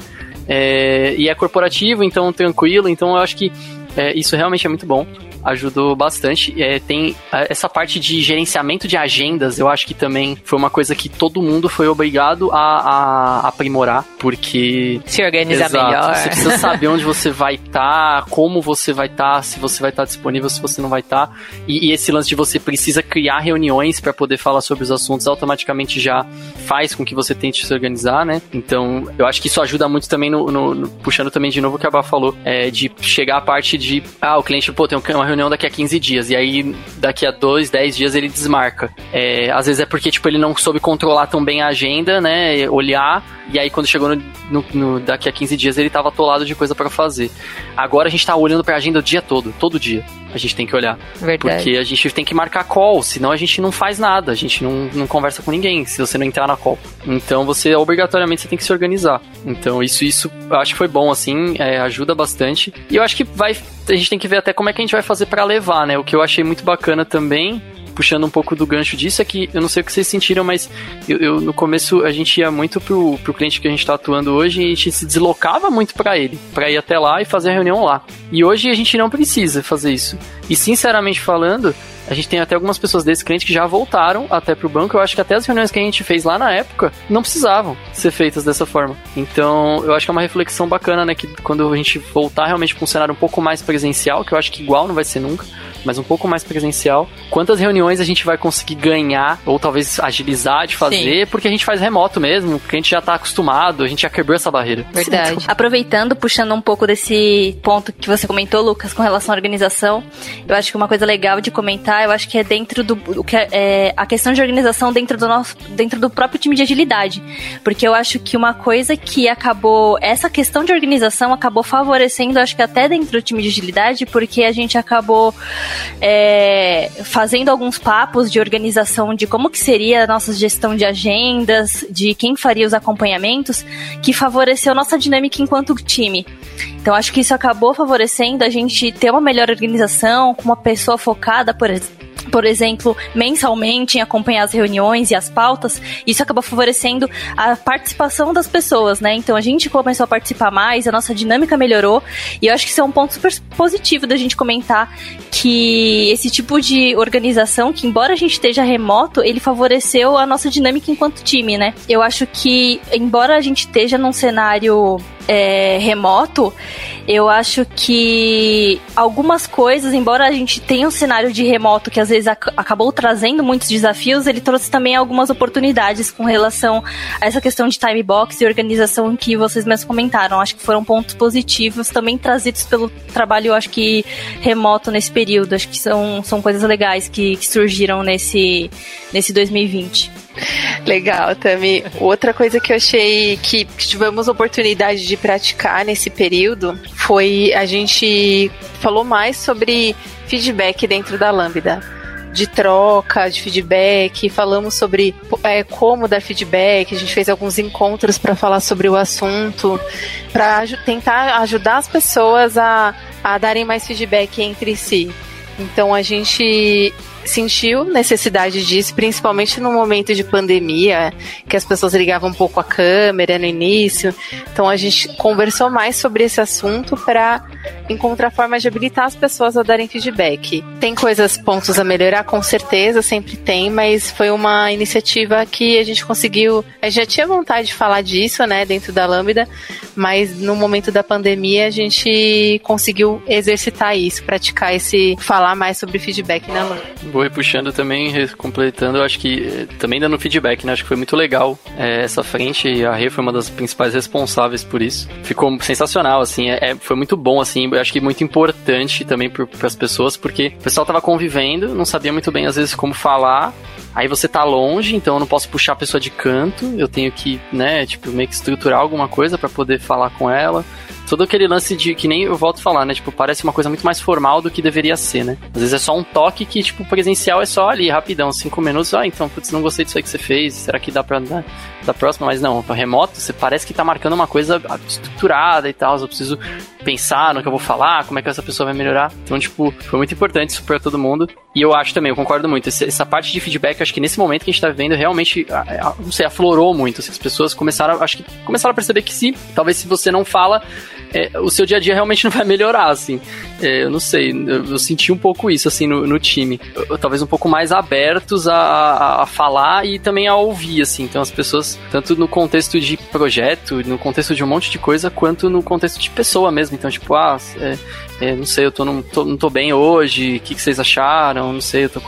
É, e é corporativo, então tranquilo, então eu acho que é, isso realmente é muito bom ajudou bastante. É, tem essa parte de gerenciamento de agendas, eu acho que também foi uma coisa que todo mundo foi obrigado a, a aprimorar, porque. Se organizar exato, melhor. Você precisa saber onde você vai estar, tá, como você vai estar, tá, se você vai estar tá disponível, se você não vai estar. Tá. E, e, esse lance de você precisa criar reuniões para poder falar sobre os assuntos automaticamente já faz com que você tente se organizar, né? Então, eu acho que isso ajuda muito também no, no, no puxando também de novo o que a Bá falou, é, de chegar a parte de, ah, o cliente, pô, tem uma reunião daqui a 15 dias, e aí daqui a 2, 10 dias ele desmarca. É, às vezes é porque, tipo, ele não soube controlar tão bem a agenda, né, olhar, e aí quando chegou no, no, no daqui a 15 dias ele tava atolado de coisa para fazer. Agora a gente tá olhando pra agenda o dia todo, todo dia a gente tem que olhar. Verdade. Porque a gente tem que marcar call, senão a gente não faz nada, a gente não, não conversa com ninguém se você não entrar na call. Então você, obrigatoriamente, você tem que se organizar. Então isso, isso acho que foi bom, assim, é, ajuda bastante. E eu acho que vai, a gente tem que ver até como é que a gente vai fazer para levar, né? O que eu achei muito bacana também puxando um pouco do gancho disso, é que eu não sei o que vocês sentiram, mas eu, eu no começo a gente ia muito pro, pro cliente que a gente está atuando hoje e a gente se deslocava muito para ele, para ir até lá e fazer a reunião lá. E hoje a gente não precisa fazer isso. E sinceramente falando, a gente tem até algumas pessoas desse cliente que já voltaram até pro banco. Eu acho que até as reuniões que a gente fez lá na época não precisavam ser feitas dessa forma. Então, eu acho que é uma reflexão bacana, né? Que quando a gente voltar realmente para um cenário um pouco mais presencial, que eu acho que igual não vai ser nunca, mas um pouco mais presencial. Quantas reuniões a gente vai conseguir ganhar, ou talvez agilizar de fazer, Sim. porque a gente faz remoto mesmo, porque a gente já tá acostumado, a gente já quebrou essa barreira. Verdade. Aproveitando, puxando um pouco desse ponto que você comentou, Lucas, com relação à organização, eu acho que uma coisa legal de comentar, eu acho que é dentro do o que é, é, a questão de organização dentro do nosso dentro do próprio time de agilidade, porque eu acho que uma coisa que acabou essa questão de organização acabou favorecendo, acho que até dentro do time de agilidade, porque a gente acabou é, fazendo alguns papos de organização de como que seria a nossa gestão de agendas, de quem faria os acompanhamentos, que favoreceu nossa dinâmica enquanto time. Então acho que isso acabou favorecendo a gente ter uma melhor organização, com uma pessoa focada, por, por exemplo, mensalmente em acompanhar as reuniões e as pautas, isso acaba favorecendo a participação das pessoas, né? Então a gente começou a participar mais, a nossa dinâmica melhorou, e eu acho que isso é um ponto super positivo da gente comentar que esse tipo de organização, que embora a gente esteja remoto, ele favoreceu a nossa dinâmica enquanto time, né? Eu acho que, embora a gente esteja num cenário é, remoto, eu acho que algumas coisas, embora a gente tenha um cenário de remoto que às vezes ac acabou trazendo muitos desafios, ele trouxe também algumas oportunidades com relação a essa questão de time box e organização que vocês mesmos comentaram. Acho que foram pontos positivos também trazidos pelo trabalho, acho que remoto nesse período. Acho que são, são coisas legais que, que surgiram nesse, nesse 2020. Legal, Tami. Outra coisa que eu achei que tivemos oportunidade de praticar nesse período foi a gente falou mais sobre feedback dentro da Lambda de troca, de feedback, falamos sobre é, como dar feedback, a gente fez alguns encontros para falar sobre o assunto, para tentar ajudar as pessoas a, a darem mais feedback entre si. Então a gente sentiu necessidade disso, principalmente no momento de pandemia, que as pessoas ligavam um pouco a câmera no início. Então a gente conversou mais sobre esse assunto para encontrar formas de habilitar as pessoas a darem feedback. Tem coisas, pontos a melhorar, com certeza, sempre tem, mas foi uma iniciativa que a gente conseguiu. A gente já tinha vontade de falar disso, né, dentro da Lambda, mas no momento da pandemia a gente conseguiu exercitar isso, praticar esse, falar mais sobre feedback na Lambda. Vou repuxando também, completando, eu acho que eh, também dando feedback, né, acho que foi muito legal é, essa frente, a Rê foi uma das principais responsáveis por isso. Ficou sensacional, assim, é, foi muito bom, assim, eu acho que muito importante também para as pessoas, porque o pessoal tava convivendo, não sabia muito bem às vezes como falar. Aí você tá longe, então eu não posso puxar a pessoa de canto, eu tenho que, né, tipo, meio que estruturar alguma coisa para poder falar com ela todo aquele lance de que nem eu volto a falar, né? Tipo, parece uma coisa muito mais formal do que deveria ser, né? Às vezes é só um toque que, tipo, presencial é só ali, rapidão, cinco minutos. Ah, então, putz, não gostei disso aí que você fez. Será que dá pra da próxima? Mas não, remoto, você parece que tá marcando uma coisa estruturada e tal. Eu preciso pensar no que eu vou falar, como é que essa pessoa vai melhorar. Então, tipo, foi muito importante isso pra todo mundo. E eu acho também, eu concordo muito. Essa parte de feedback, acho que nesse momento que a gente tá vivendo, realmente, não sei, aflorou muito. As pessoas começaram, acho que começaram a perceber que se, talvez se você não fala, é, o seu dia a dia realmente não vai melhorar, assim. É, eu não sei, eu, eu, senti um pouco isso, assim, no, no time. Eu, talvez um pouco mais abertos a, a, a, falar e também a ouvir, assim. Então as pessoas, tanto no contexto de projeto, no contexto de um monte de coisa, quanto no contexto de pessoa mesmo. Então, tipo, ah, é, é, não sei, eu tô, não, tô, não tô bem hoje, o que, que, vocês acharam? Não sei, eu tô,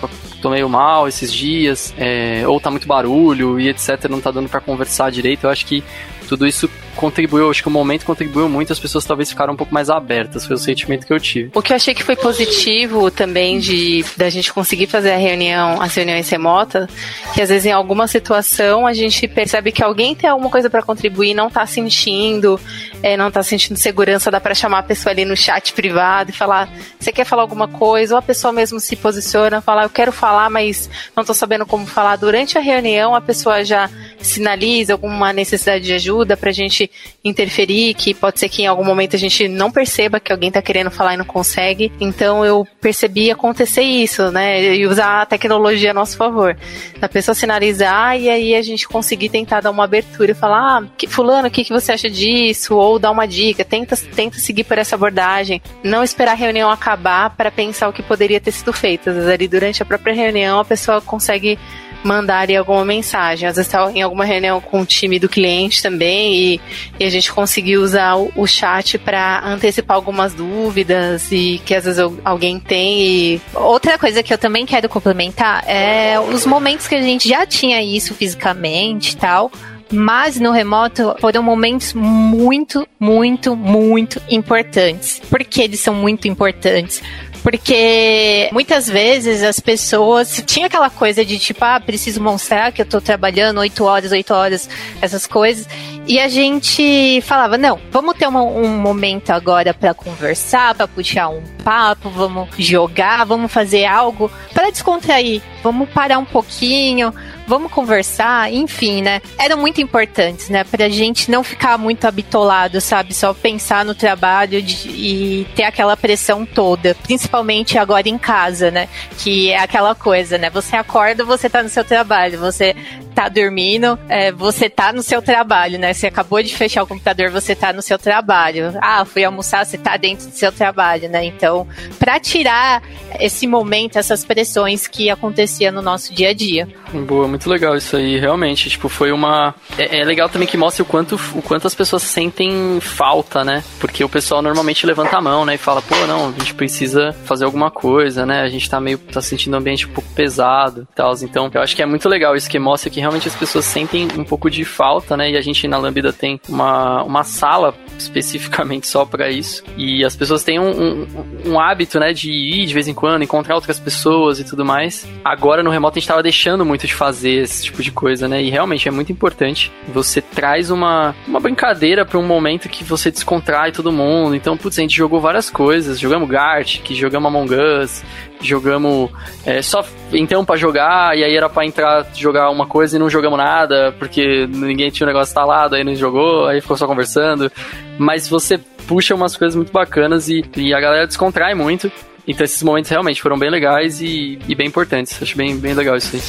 tô meio mal esses dias, é, ou tá muito barulho e etc, não tá dando para conversar direito. Eu acho que tudo isso contribuiu, acho que o momento contribuiu muito, as pessoas talvez ficaram um pouco mais abertas, foi o sentimento que eu tive. O que eu achei que foi positivo também de da gente conseguir fazer a reunião, as reuniões remotas, que às vezes em alguma situação a gente percebe que alguém tem alguma coisa para contribuir, não tá sentindo, é, não tá sentindo segurança, dá para chamar a pessoa ali no chat privado e falar, você quer falar alguma coisa? Ou a pessoa mesmo se posiciona, falar, eu quero falar, mas não tô sabendo como falar. Durante a reunião, a pessoa já sinaliza alguma necessidade de ajuda pra gente interferir, que pode ser que em algum momento a gente não perceba que alguém está querendo falar e não consegue. Então eu percebi acontecer isso, né? E usar a tecnologia a nosso favor. A pessoa sinalizar e aí a gente conseguir tentar dar uma abertura e falar, ah, que, fulano, o que, que você acha disso? Ou dar uma dica, tenta, tenta seguir por essa abordagem. Não esperar a reunião acabar para pensar o que poderia ter sido feito. Às vezes ali durante a própria reunião a pessoa consegue mandarem alguma mensagem. Às vezes estava em alguma reunião com o time do cliente também e, e a gente conseguiu usar o, o chat para antecipar algumas dúvidas e que às vezes alguém tem. E... Outra coisa que eu também quero complementar é os momentos que a gente já tinha isso fisicamente e tal. Mas no remoto foram momentos muito, muito, muito importantes. Por que eles são muito importantes? Porque muitas vezes as pessoas tinha aquela coisa de tipo, ah, preciso mostrar que eu tô trabalhando oito horas, oito horas, essas coisas. E a gente falava, não, vamos ter uma, um momento agora para conversar, para puxar um papo, vamos jogar, vamos fazer algo para descontrair. Vamos parar um pouquinho, vamos conversar, enfim, né? Eram muito importantes, né? Pra gente não ficar muito habitolado, sabe? Só pensar no trabalho de, e ter aquela pressão toda, principalmente agora em casa, né? Que é aquela coisa, né? Você acorda, você tá no seu trabalho, você tá dormindo, é, você tá no seu trabalho, né? Você acabou de fechar o computador, você tá no seu trabalho. Ah, fui almoçar, você tá dentro do seu trabalho, né? Então, para tirar esse momento, essas pressões que acontecia no nosso dia a dia. Boa, muito legal isso aí, realmente. Tipo, foi uma. É, é, legal também que mostre o quanto, o quanto as pessoas sentem falta, né? Porque o pessoal normalmente levanta a mão, né? E fala, pô, não, a gente precisa fazer alguma coisa, né? A gente tá meio. tá sentindo o ambiente um pouco pesado e tal. Então, eu acho que é muito legal isso que mostra que realmente as pessoas sentem um pouco de falta, né? E a gente na Lambda tem uma, uma sala especificamente só para isso. E as pessoas têm um, um, um, hábito, né, de ir de vez em quando, encontrar outras pessoas e tudo mais. Agora no remoto a gente tava deixando muito de fazer esse tipo de coisa, né? E realmente é muito importante. Você traz uma, uma brincadeira para um momento que você descontrai todo mundo. Então, putz, a gente jogou várias coisas. Jogamos Gart, que jogamos Among Us, jogamos é, só então para jogar e aí era para entrar jogar uma coisa e não jogamos nada porque ninguém tinha o negócio instalado aí não jogou aí ficou só conversando mas você puxa umas coisas muito bacanas e, e a galera descontrai muito então esses momentos realmente foram bem legais e, e bem importantes. Acho bem, bem legal isso aí.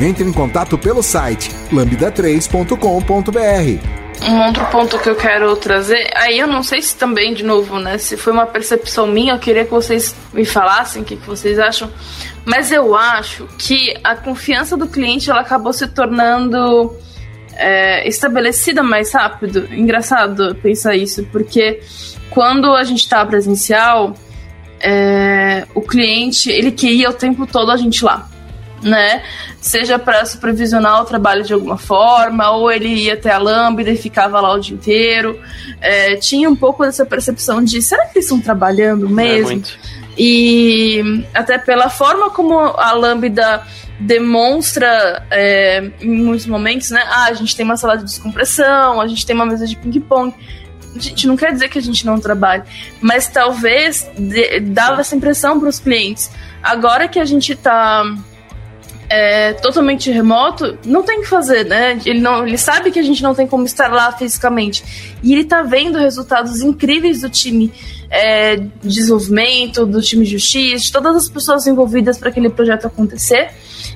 Entre em contato pelo site lambda3.com.br um outro ponto que eu quero trazer, aí eu não sei se também, de novo, né, se foi uma percepção minha, eu queria que vocês me falassem o que, que vocês acham, mas eu acho que a confiança do cliente ela acabou se tornando é, estabelecida mais rápido. Engraçado pensar isso, porque quando a gente estava presencial, é, o cliente ele queria o tempo todo a gente lá né? Seja para supervisionar o trabalho de alguma forma, ou ele ia até a Lambda e ficava lá o dia inteiro. É, tinha um pouco dessa percepção de será que eles estão trabalhando mesmo? É, e até pela forma como a Lambda demonstra é, em muitos momentos, né? Ah, a gente tem uma sala de descompressão, a gente tem uma mesa de ping-pong. Gente não quer dizer que a gente não trabalhe, mas talvez de, dava essa impressão para os clientes. Agora que a gente está é, totalmente remoto, não tem o que fazer, né? Ele, não, ele sabe que a gente não tem como estar lá fisicamente. E ele tá vendo resultados incríveis do time é, de desenvolvimento, do time de justiça, de todas as pessoas envolvidas para aquele projeto acontecer.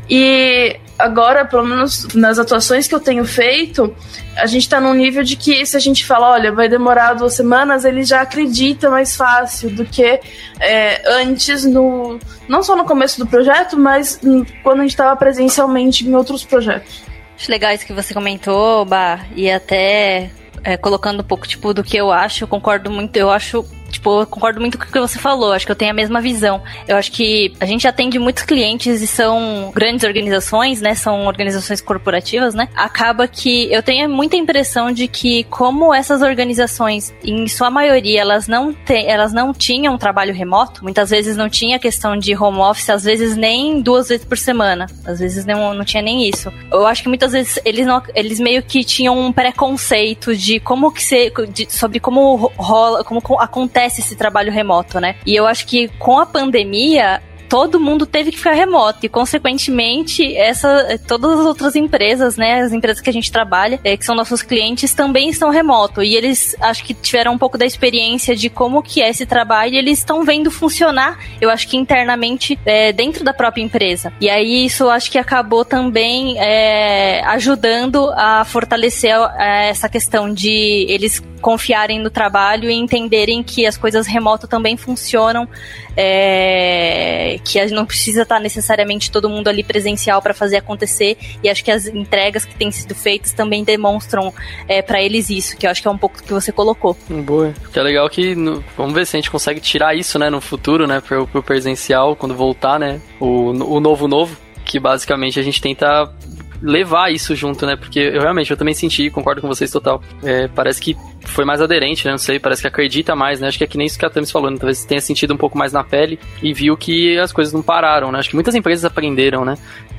E agora, pelo menos nas atuações que eu tenho feito, a gente está num nível de que se a gente fala, olha, vai demorar duas semanas, ele já acredita mais fácil do que é, antes, no, não só no começo do projeto, mas quando a gente estava presencialmente em outros projetos. Acho legal isso que você comentou, Bah, e até é, colocando um pouco tipo do que eu acho, eu concordo muito, eu acho Tipo, eu concordo muito com o que você falou. Acho que eu tenho a mesma visão. Eu acho que a gente atende muitos clientes e são grandes organizações, né? São organizações corporativas, né? Acaba que eu tenho muita impressão de que, como essas organizações, em sua maioria, elas não, te, elas não tinham trabalho remoto, muitas vezes não tinha questão de home office, às vezes nem duas vezes por semana. Às vezes não, não tinha nem isso. Eu acho que muitas vezes eles, não, eles meio que tinham um preconceito de como que ser, de, sobre como rola, como acontece acontece esse trabalho remoto, né? E eu acho que com a pandemia, todo mundo teve que ficar remoto. E consequentemente essa todas as outras empresas, né, as empresas que a gente trabalha, é, que são nossos clientes também estão remoto. E eles acho que tiveram um pouco da experiência de como que é esse trabalho. E eles estão vendo funcionar, eu acho que internamente é, dentro da própria empresa. E aí isso acho que acabou também é, ajudando a fortalecer essa questão de eles confiarem no trabalho e entenderem que as coisas remoto também funcionam, é, que não precisa estar necessariamente todo mundo ali presencial para fazer acontecer. E acho que as entregas que têm sido feitas também demonstram é, para eles isso, que eu acho que é um pouco que você colocou. Boa. Que é legal que no, vamos ver se a gente consegue tirar isso, né, no futuro, né, pro, pro presencial quando voltar, né, o, o novo novo, que basicamente a gente tenta levar isso junto, né? Porque eu realmente, eu também senti, concordo com vocês total. É, parece que foi mais aderente, né? Não sei, parece que acredita mais, né? Acho que é que nem isso que a Tamis falou, né? talvez tenha sentido um pouco mais na pele e viu que as coisas não pararam, né? Acho que muitas empresas aprenderam, né?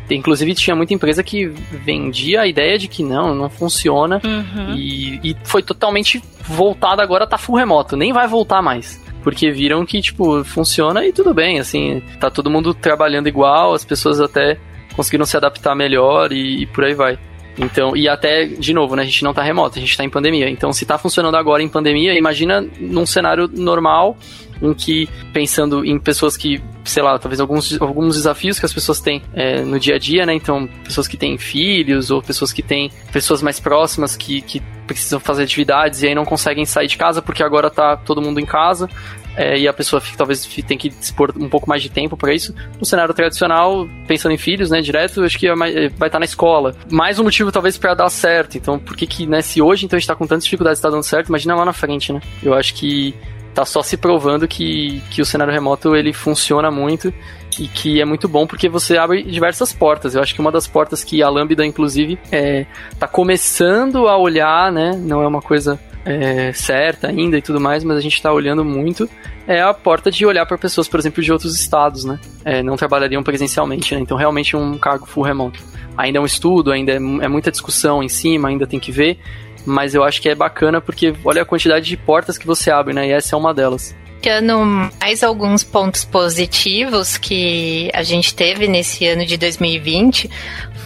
Inclusive, tinha muita empresa que vendia a ideia de que não, não funciona. Uhum. E, e foi totalmente voltada agora, tá full remoto. Nem vai voltar mais. porque viram que, tipo, funciona e tudo bem, assim, tá todo mundo trabalhando igual, as pessoas até conseguiram se adaptar melhor e, e por aí vai. Então, e até, de novo, né, a gente não tá remoto, a gente tá em pandemia. Então, se tá funcionando agora em pandemia, imagina num cenário normal, em que, pensando em pessoas que, sei lá, talvez alguns, alguns desafios que as pessoas têm é, no dia a dia, né? Então, pessoas que têm filhos, ou pessoas que têm pessoas mais próximas que, que precisam fazer atividades e aí não conseguem sair de casa porque agora tá todo mundo em casa. É, e a pessoa fica, talvez tem que dispor um pouco mais de tempo para isso. No cenário tradicional, pensando em filhos, né, direto, acho que é vai estar tá na escola. Mais um motivo talvez para dar certo. Então, por que que, né, se hoje então a gente tá com tantas dificuldades está dando certo, imagina lá na frente, né? Eu acho que tá só se provando que, que o cenário remoto ele funciona muito e que é muito bom porque você abre diversas portas. Eu acho que uma das portas que a Lambda, inclusive, é, tá começando a olhar, né? Não é uma coisa é, certa ainda e tudo mais, mas a gente está olhando muito é a porta de olhar para pessoas, por exemplo, de outros estados, né? É, não trabalhariam presencialmente, né? Então, realmente, um cargo full remoto. Ainda é um estudo, ainda é, é muita discussão em cima, ainda tem que ver, mas eu acho que é bacana porque olha a quantidade de portas que você abre, né? E essa é uma delas. Ano, mais alguns pontos positivos que a gente teve nesse ano de 2020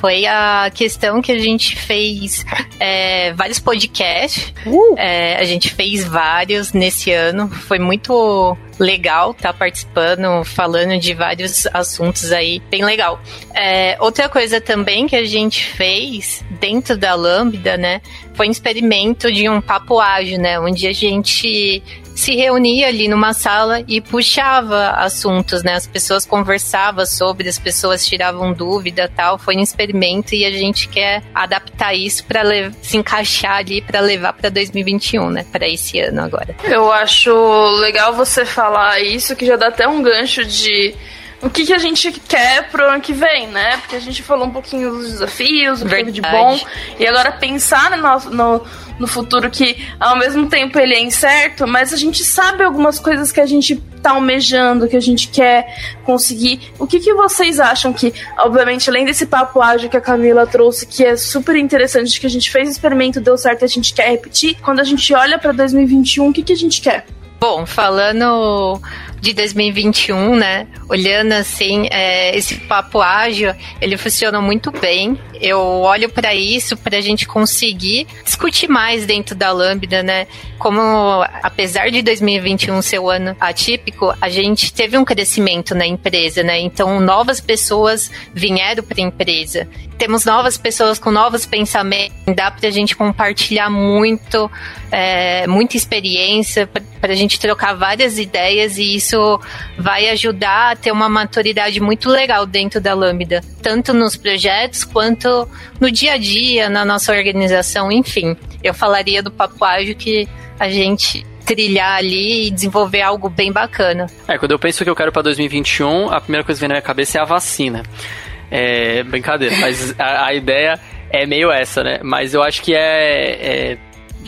foi a questão que a gente fez é, vários podcasts. Uh! É, a gente fez vários nesse ano. Foi muito legal estar tá participando, falando de vários assuntos aí, bem legal. É, outra coisa também que a gente fez dentro da Lambda, né, foi um experimento de um papo ágil, né, onde a gente se reunia ali numa sala e puxava assuntos, né? As pessoas conversavam sobre, as pessoas tiravam dúvida tal. Foi um experimento e a gente quer adaptar isso para se encaixar ali para levar para 2021, né? Para esse ano agora. Eu acho legal você falar isso, que já dá até um gancho de o que, que a gente quer pro ano que vem, né? Porque a gente falou um pouquinho dos desafios, o que de bom. E agora pensar no, no, no futuro que ao mesmo tempo ele é incerto, mas a gente sabe algumas coisas que a gente tá almejando, que a gente quer conseguir. O que, que vocês acham que, obviamente, além desse papo ágil que a Camila trouxe, que é super interessante, que a gente fez o experimento, deu certo a gente quer repetir, quando a gente olha para 2021, o que, que a gente quer? Bom, falando de 2021, né? Olhando assim, é, esse papo ágil, ele funciona muito bem. Eu olho para isso para a gente conseguir discutir mais dentro da Lambda, né? Como apesar de 2021 ser o ano atípico, a gente teve um crescimento na empresa, né? Então novas pessoas vieram para a empresa. Temos novas pessoas com novos pensamentos. Dá para a gente compartilhar muito, é, muita experiência, para a gente trocar várias ideias e isso isso vai ajudar a ter uma maturidade muito legal dentro da Lambda, tanto nos projetos quanto no dia a dia, na nossa organização, enfim. Eu falaria do Papo Ágil que a gente trilhar ali e desenvolver algo bem bacana. É, quando eu penso que eu quero para 2021, a primeira coisa que vem na minha cabeça é a vacina. É brincadeira, mas a, a ideia é meio essa, né? Mas eu acho que é, é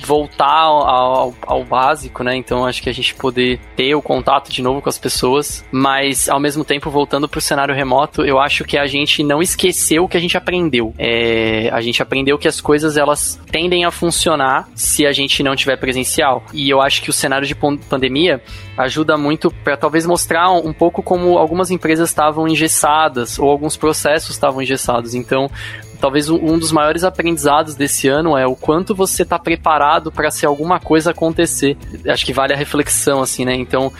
voltar ao, ao, básico, né? Então acho que a gente poder ter o contato de novo com as pessoas, mas ao mesmo tempo voltando para o cenário remoto, eu acho que a gente não esqueceu o que a gente aprendeu. É, a gente aprendeu que as coisas elas tendem a funcionar se a gente não tiver presencial. E eu acho que o cenário de pandemia ajuda muito para talvez mostrar um pouco como algumas empresas estavam engessadas ou alguns processos estavam engessados. Então, talvez um dos maiores aprendizados desse ano é o quanto você está preparado para se alguma coisa acontecer. Acho que vale a reflexão, assim, né? Então,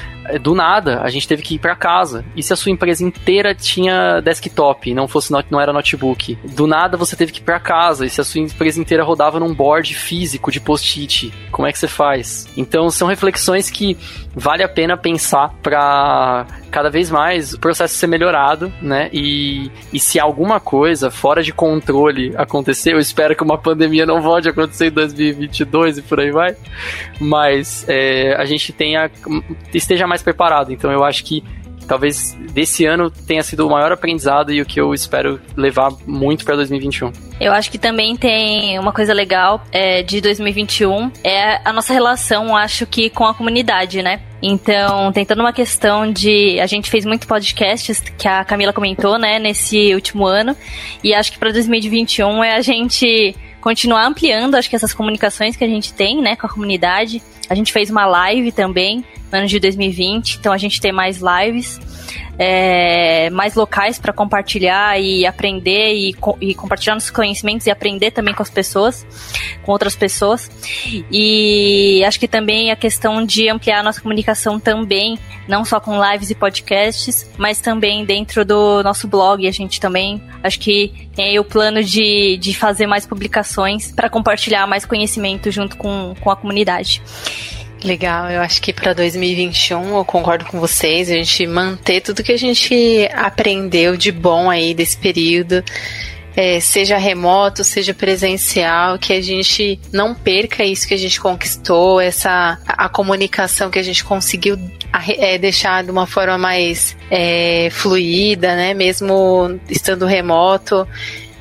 do nada, a gente teve que ir para casa. E se a sua empresa inteira tinha desktop, não fosse não era notebook? Do nada você teve que ir para casa. E se a sua empresa inteira rodava num board físico de post-it, como é que você faz? Então, são reflexões que vale a pena pensar para cada vez mais o processo ser melhorado, né? E, e se alguma coisa fora de controle acontecer, eu espero que uma pandemia não volte a acontecer em 2022 e por aí vai, mas é, a gente tenha esteja mais preparado. Então eu acho que talvez desse ano tenha sido o maior aprendizado e o que eu espero levar muito para 2021. Eu acho que também tem uma coisa legal é, de 2021 é a nossa relação, acho que com a comunidade, né? Então, tem toda uma questão de. A gente fez muito podcasts que a Camila comentou, né, nesse último ano. E acho que para 2021 é a gente continuar ampliando, acho que essas comunicações que a gente tem, né, com a comunidade. A gente fez uma live também no ano de 2020, então a gente tem mais lives é, mais locais para compartilhar e aprender e, e, compartilhar nossos conhecimentos e aprender também com as pessoas, com outras pessoas. E acho que também a questão de ampliar a nossa comunicação também, não só com lives e podcasts, mas também dentro do nosso blog. A gente também acho que tem o plano de, de fazer mais publicações para compartilhar mais conhecimento junto com, com a comunidade. Legal, eu acho que para 2021 eu concordo com vocês, a gente manter tudo que a gente aprendeu de bom aí desse período, é, seja remoto, seja presencial, que a gente não perca isso que a gente conquistou, essa a comunicação que a gente conseguiu é, deixar de uma forma mais é, fluida, né? Mesmo estando remoto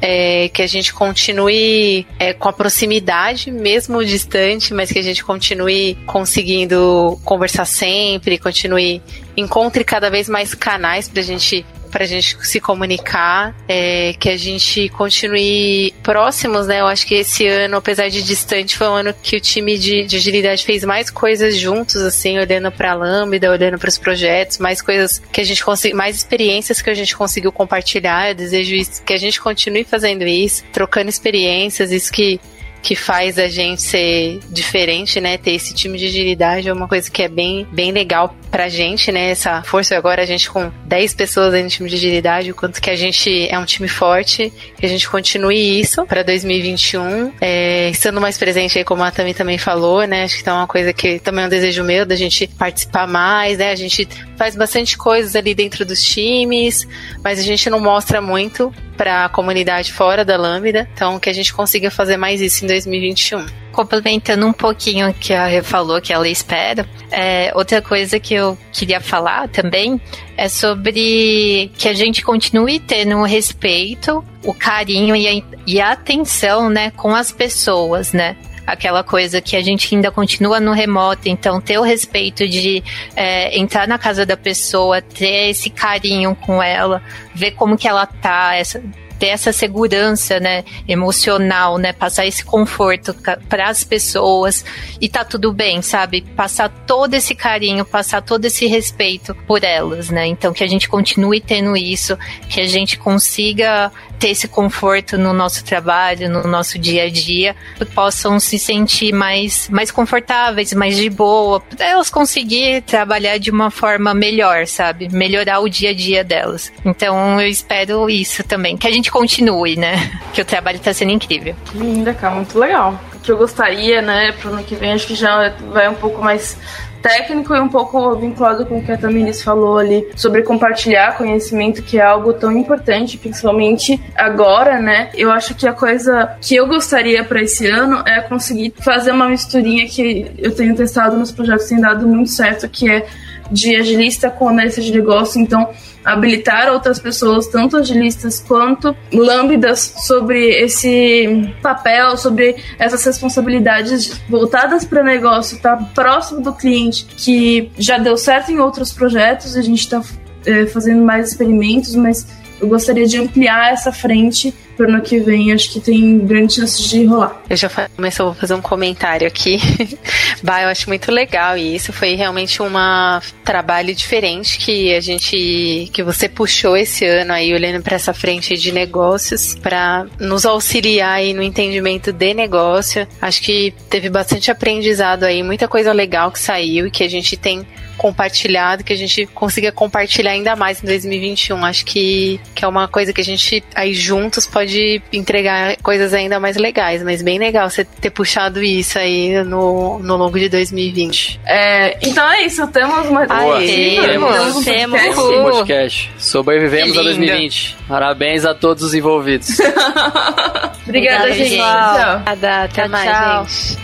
é, que a gente continue é, com a proximidade, mesmo distante, mas que a gente continue conseguindo conversar sempre, continue encontre cada vez mais canais para a gente para a gente se comunicar, é, que a gente continue próximos, né? Eu acho que esse ano, apesar de distante, foi um ano que o time de, de agilidade fez mais coisas juntos, assim, olhando para a Lambda, olhando para os projetos, mais coisas que a gente conseguiu, mais experiências que a gente conseguiu compartilhar. Eu desejo isso, que a gente continue fazendo isso, trocando experiências, isso que que faz a gente ser diferente, né? Ter esse time de agilidade é uma coisa que é bem, bem legal pra gente, né? Essa força agora, a gente com 10 pessoas no time de agilidade, o quanto que a gente é um time forte, que a gente continue isso para 2021, é, estando mais presente aí, como a Tami também falou, né? Acho que tá uma coisa que também é um desejo meu da gente participar mais, né? A gente faz bastante coisas ali dentro dos times, mas a gente não mostra muito para a comunidade fora da Lambda, então que a gente consiga fazer mais isso em 2021. Complementando um pouquinho o que a Rê falou, que ela espera, é, outra coisa que eu queria falar também é sobre que a gente continue tendo o respeito, o carinho e a, e a atenção né, com as pessoas, né? Aquela coisa que a gente ainda continua no remoto, então ter o respeito de é, entrar na casa da pessoa, ter esse carinho com ela, ver como que ela tá, essa, ter essa segurança, né, emocional, né, passar esse conforto para as pessoas e tá tudo bem, sabe? Passar todo esse carinho, passar todo esse respeito por elas, né? Então que a gente continue tendo isso, que a gente consiga ter esse conforto no nosso trabalho, no nosso dia a dia, que possam se sentir mais, mais confortáveis, mais de boa, para elas conseguir trabalhar de uma forma melhor, sabe? Melhorar o dia a dia delas. Então eu espero isso também, que a gente continue, né? Que o trabalho está sendo incrível. Linda, cara, muito legal. O que eu gostaria, né, pro ano que vem, acho que já vai um pouco mais técnico e um pouco vinculado com o que a Tamiris falou ali sobre compartilhar conhecimento, que é algo tão importante, principalmente agora, né? Eu acho que a coisa que eu gostaria para esse ano é conseguir fazer uma misturinha que eu tenho testado nos projetos tem dado muito certo, que é de agilista com analista de negócio. Então, habilitar outras pessoas, tanto agilistas quanto lambdas, sobre esse papel, sobre essas responsabilidades voltadas para negócio, tá próximo do cliente, que já deu certo em outros projetos, a gente está é, fazendo mais experimentos, mas eu gostaria de ampliar essa frente pro ano que vem, acho que tem grande chance de rolar. Eu já começou a fazer um comentário aqui. bah, eu acho muito legal e isso foi realmente um trabalho diferente que a gente que você puxou esse ano aí olhando para essa frente de negócios para nos auxiliar aí no entendimento de negócio. Acho que teve bastante aprendizado aí, muita coisa legal que saiu e que a gente tem compartilhado, que a gente consiga compartilhar ainda mais em 2021. Acho que, que é uma coisa que a gente aí juntos pode entregar coisas ainda mais legais, mas bem legal você ter puxado isso aí no, no longo de 2020. É, então é isso, temos uma Aê, temos, temos um podcast. Sobrevivemos a 2020. Parabéns a todos os envolvidos. Obrigada, gente. Obrigada, até tchau, mais, tchau. gente.